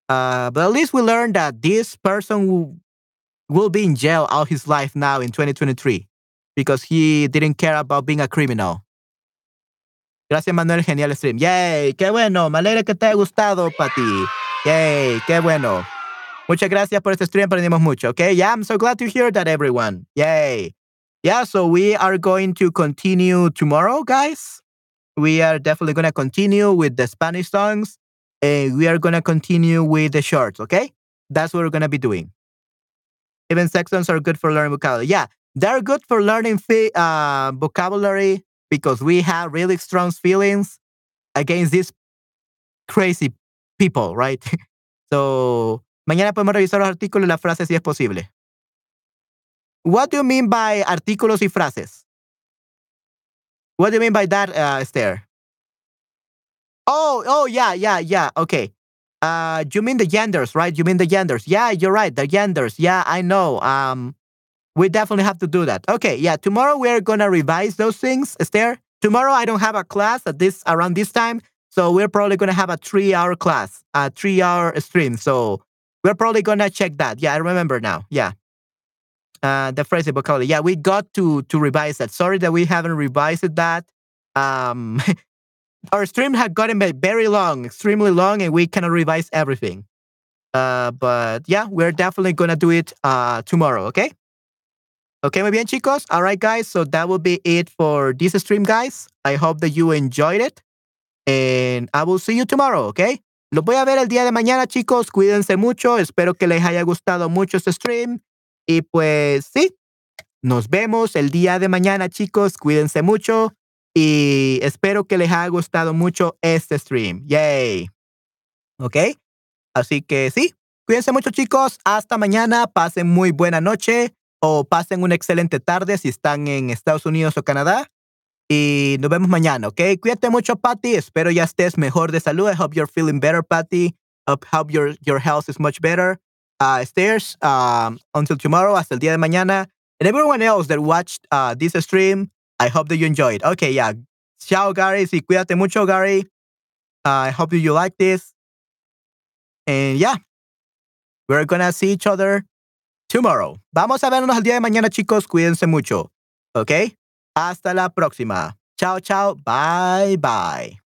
Uh, but at least we learned that this person will, will be in jail all his life now in 2023 because he didn't care about being a criminal. Gracias, Manuel. Genial stream. Yay, qué bueno. Me alegra que te haya gustado, Pati. Yay, qué bueno. Muchas gracias por este stream. Aprendimos mucho. Okay. Yeah, I'm so glad to hear that, everyone. Yay. Yeah, so we are going to continue tomorrow, guys. We are definitely going to continue with the Spanish songs and we are going to continue with the shorts, okay? That's what we're going to be doing. Even sections are good for learning vocabulary. Yeah, they're good for learning uh, vocabulary because we have really strong feelings against these crazy people, right? [LAUGHS] so, mañana podemos revisar los artículos y las frases si es posible. What do you mean by artículos y frases? What do you mean by that, uh, Esther? Oh, oh, yeah, yeah, yeah. Okay. Uh, you mean the genders, right? You mean the genders? Yeah, you're right. The genders. Yeah, I know. Um, we definitely have to do that. Okay. Yeah. Tomorrow we're gonna revise those things, Esther. Tomorrow I don't have a class at this around this time, so we're probably gonna have a three-hour class, a three-hour stream. So we're probably gonna check that. Yeah, I remember now. Yeah. Uh, the phrase vocabulary. Yeah, we got to to revise that. Sorry that we haven't revised that. Um, [LAUGHS] our stream had gotten very long, extremely long, and we cannot revise everything. Uh, but yeah, we're definitely gonna do it uh tomorrow. Okay. Okay, muy bien, chicos. All right, guys. So that will be it for this stream, guys. I hope that you enjoyed it, and I will see you tomorrow. Okay. Los voy a ver el día de mañana, chicos. Cuídense mucho. Espero que les haya gustado mucho este stream. Y pues sí, nos vemos el día de mañana, chicos. Cuídense mucho. Y espero que les haya gustado mucho este stream. Yay. ¿Ok? Así que sí, cuídense mucho chicos. Hasta mañana. Pasen muy buena noche. o pasen una excelente tarde si están en Estados Unidos o Canadá. Y nos vemos mañana, ¿ok? Cuídate mucho, Patty. Espero ya estés mejor de salud. I hope you're feeling better, Patty. I hope your, your health is much better. Uh, stairs, um, until tomorrow, hasta el día de mañana. And everyone else that watched uh, this stream, I hope that you enjoyed. Okay, yeah. Ciao, Gary. Sí, cuídate mucho, Gary. I hope you like this. And yeah, we're gonna see each other tomorrow. Vamos a vernos el día de mañana, chicos. Cuídense mucho. ¿Ok? Hasta la próxima. Chao, chao. Bye, bye.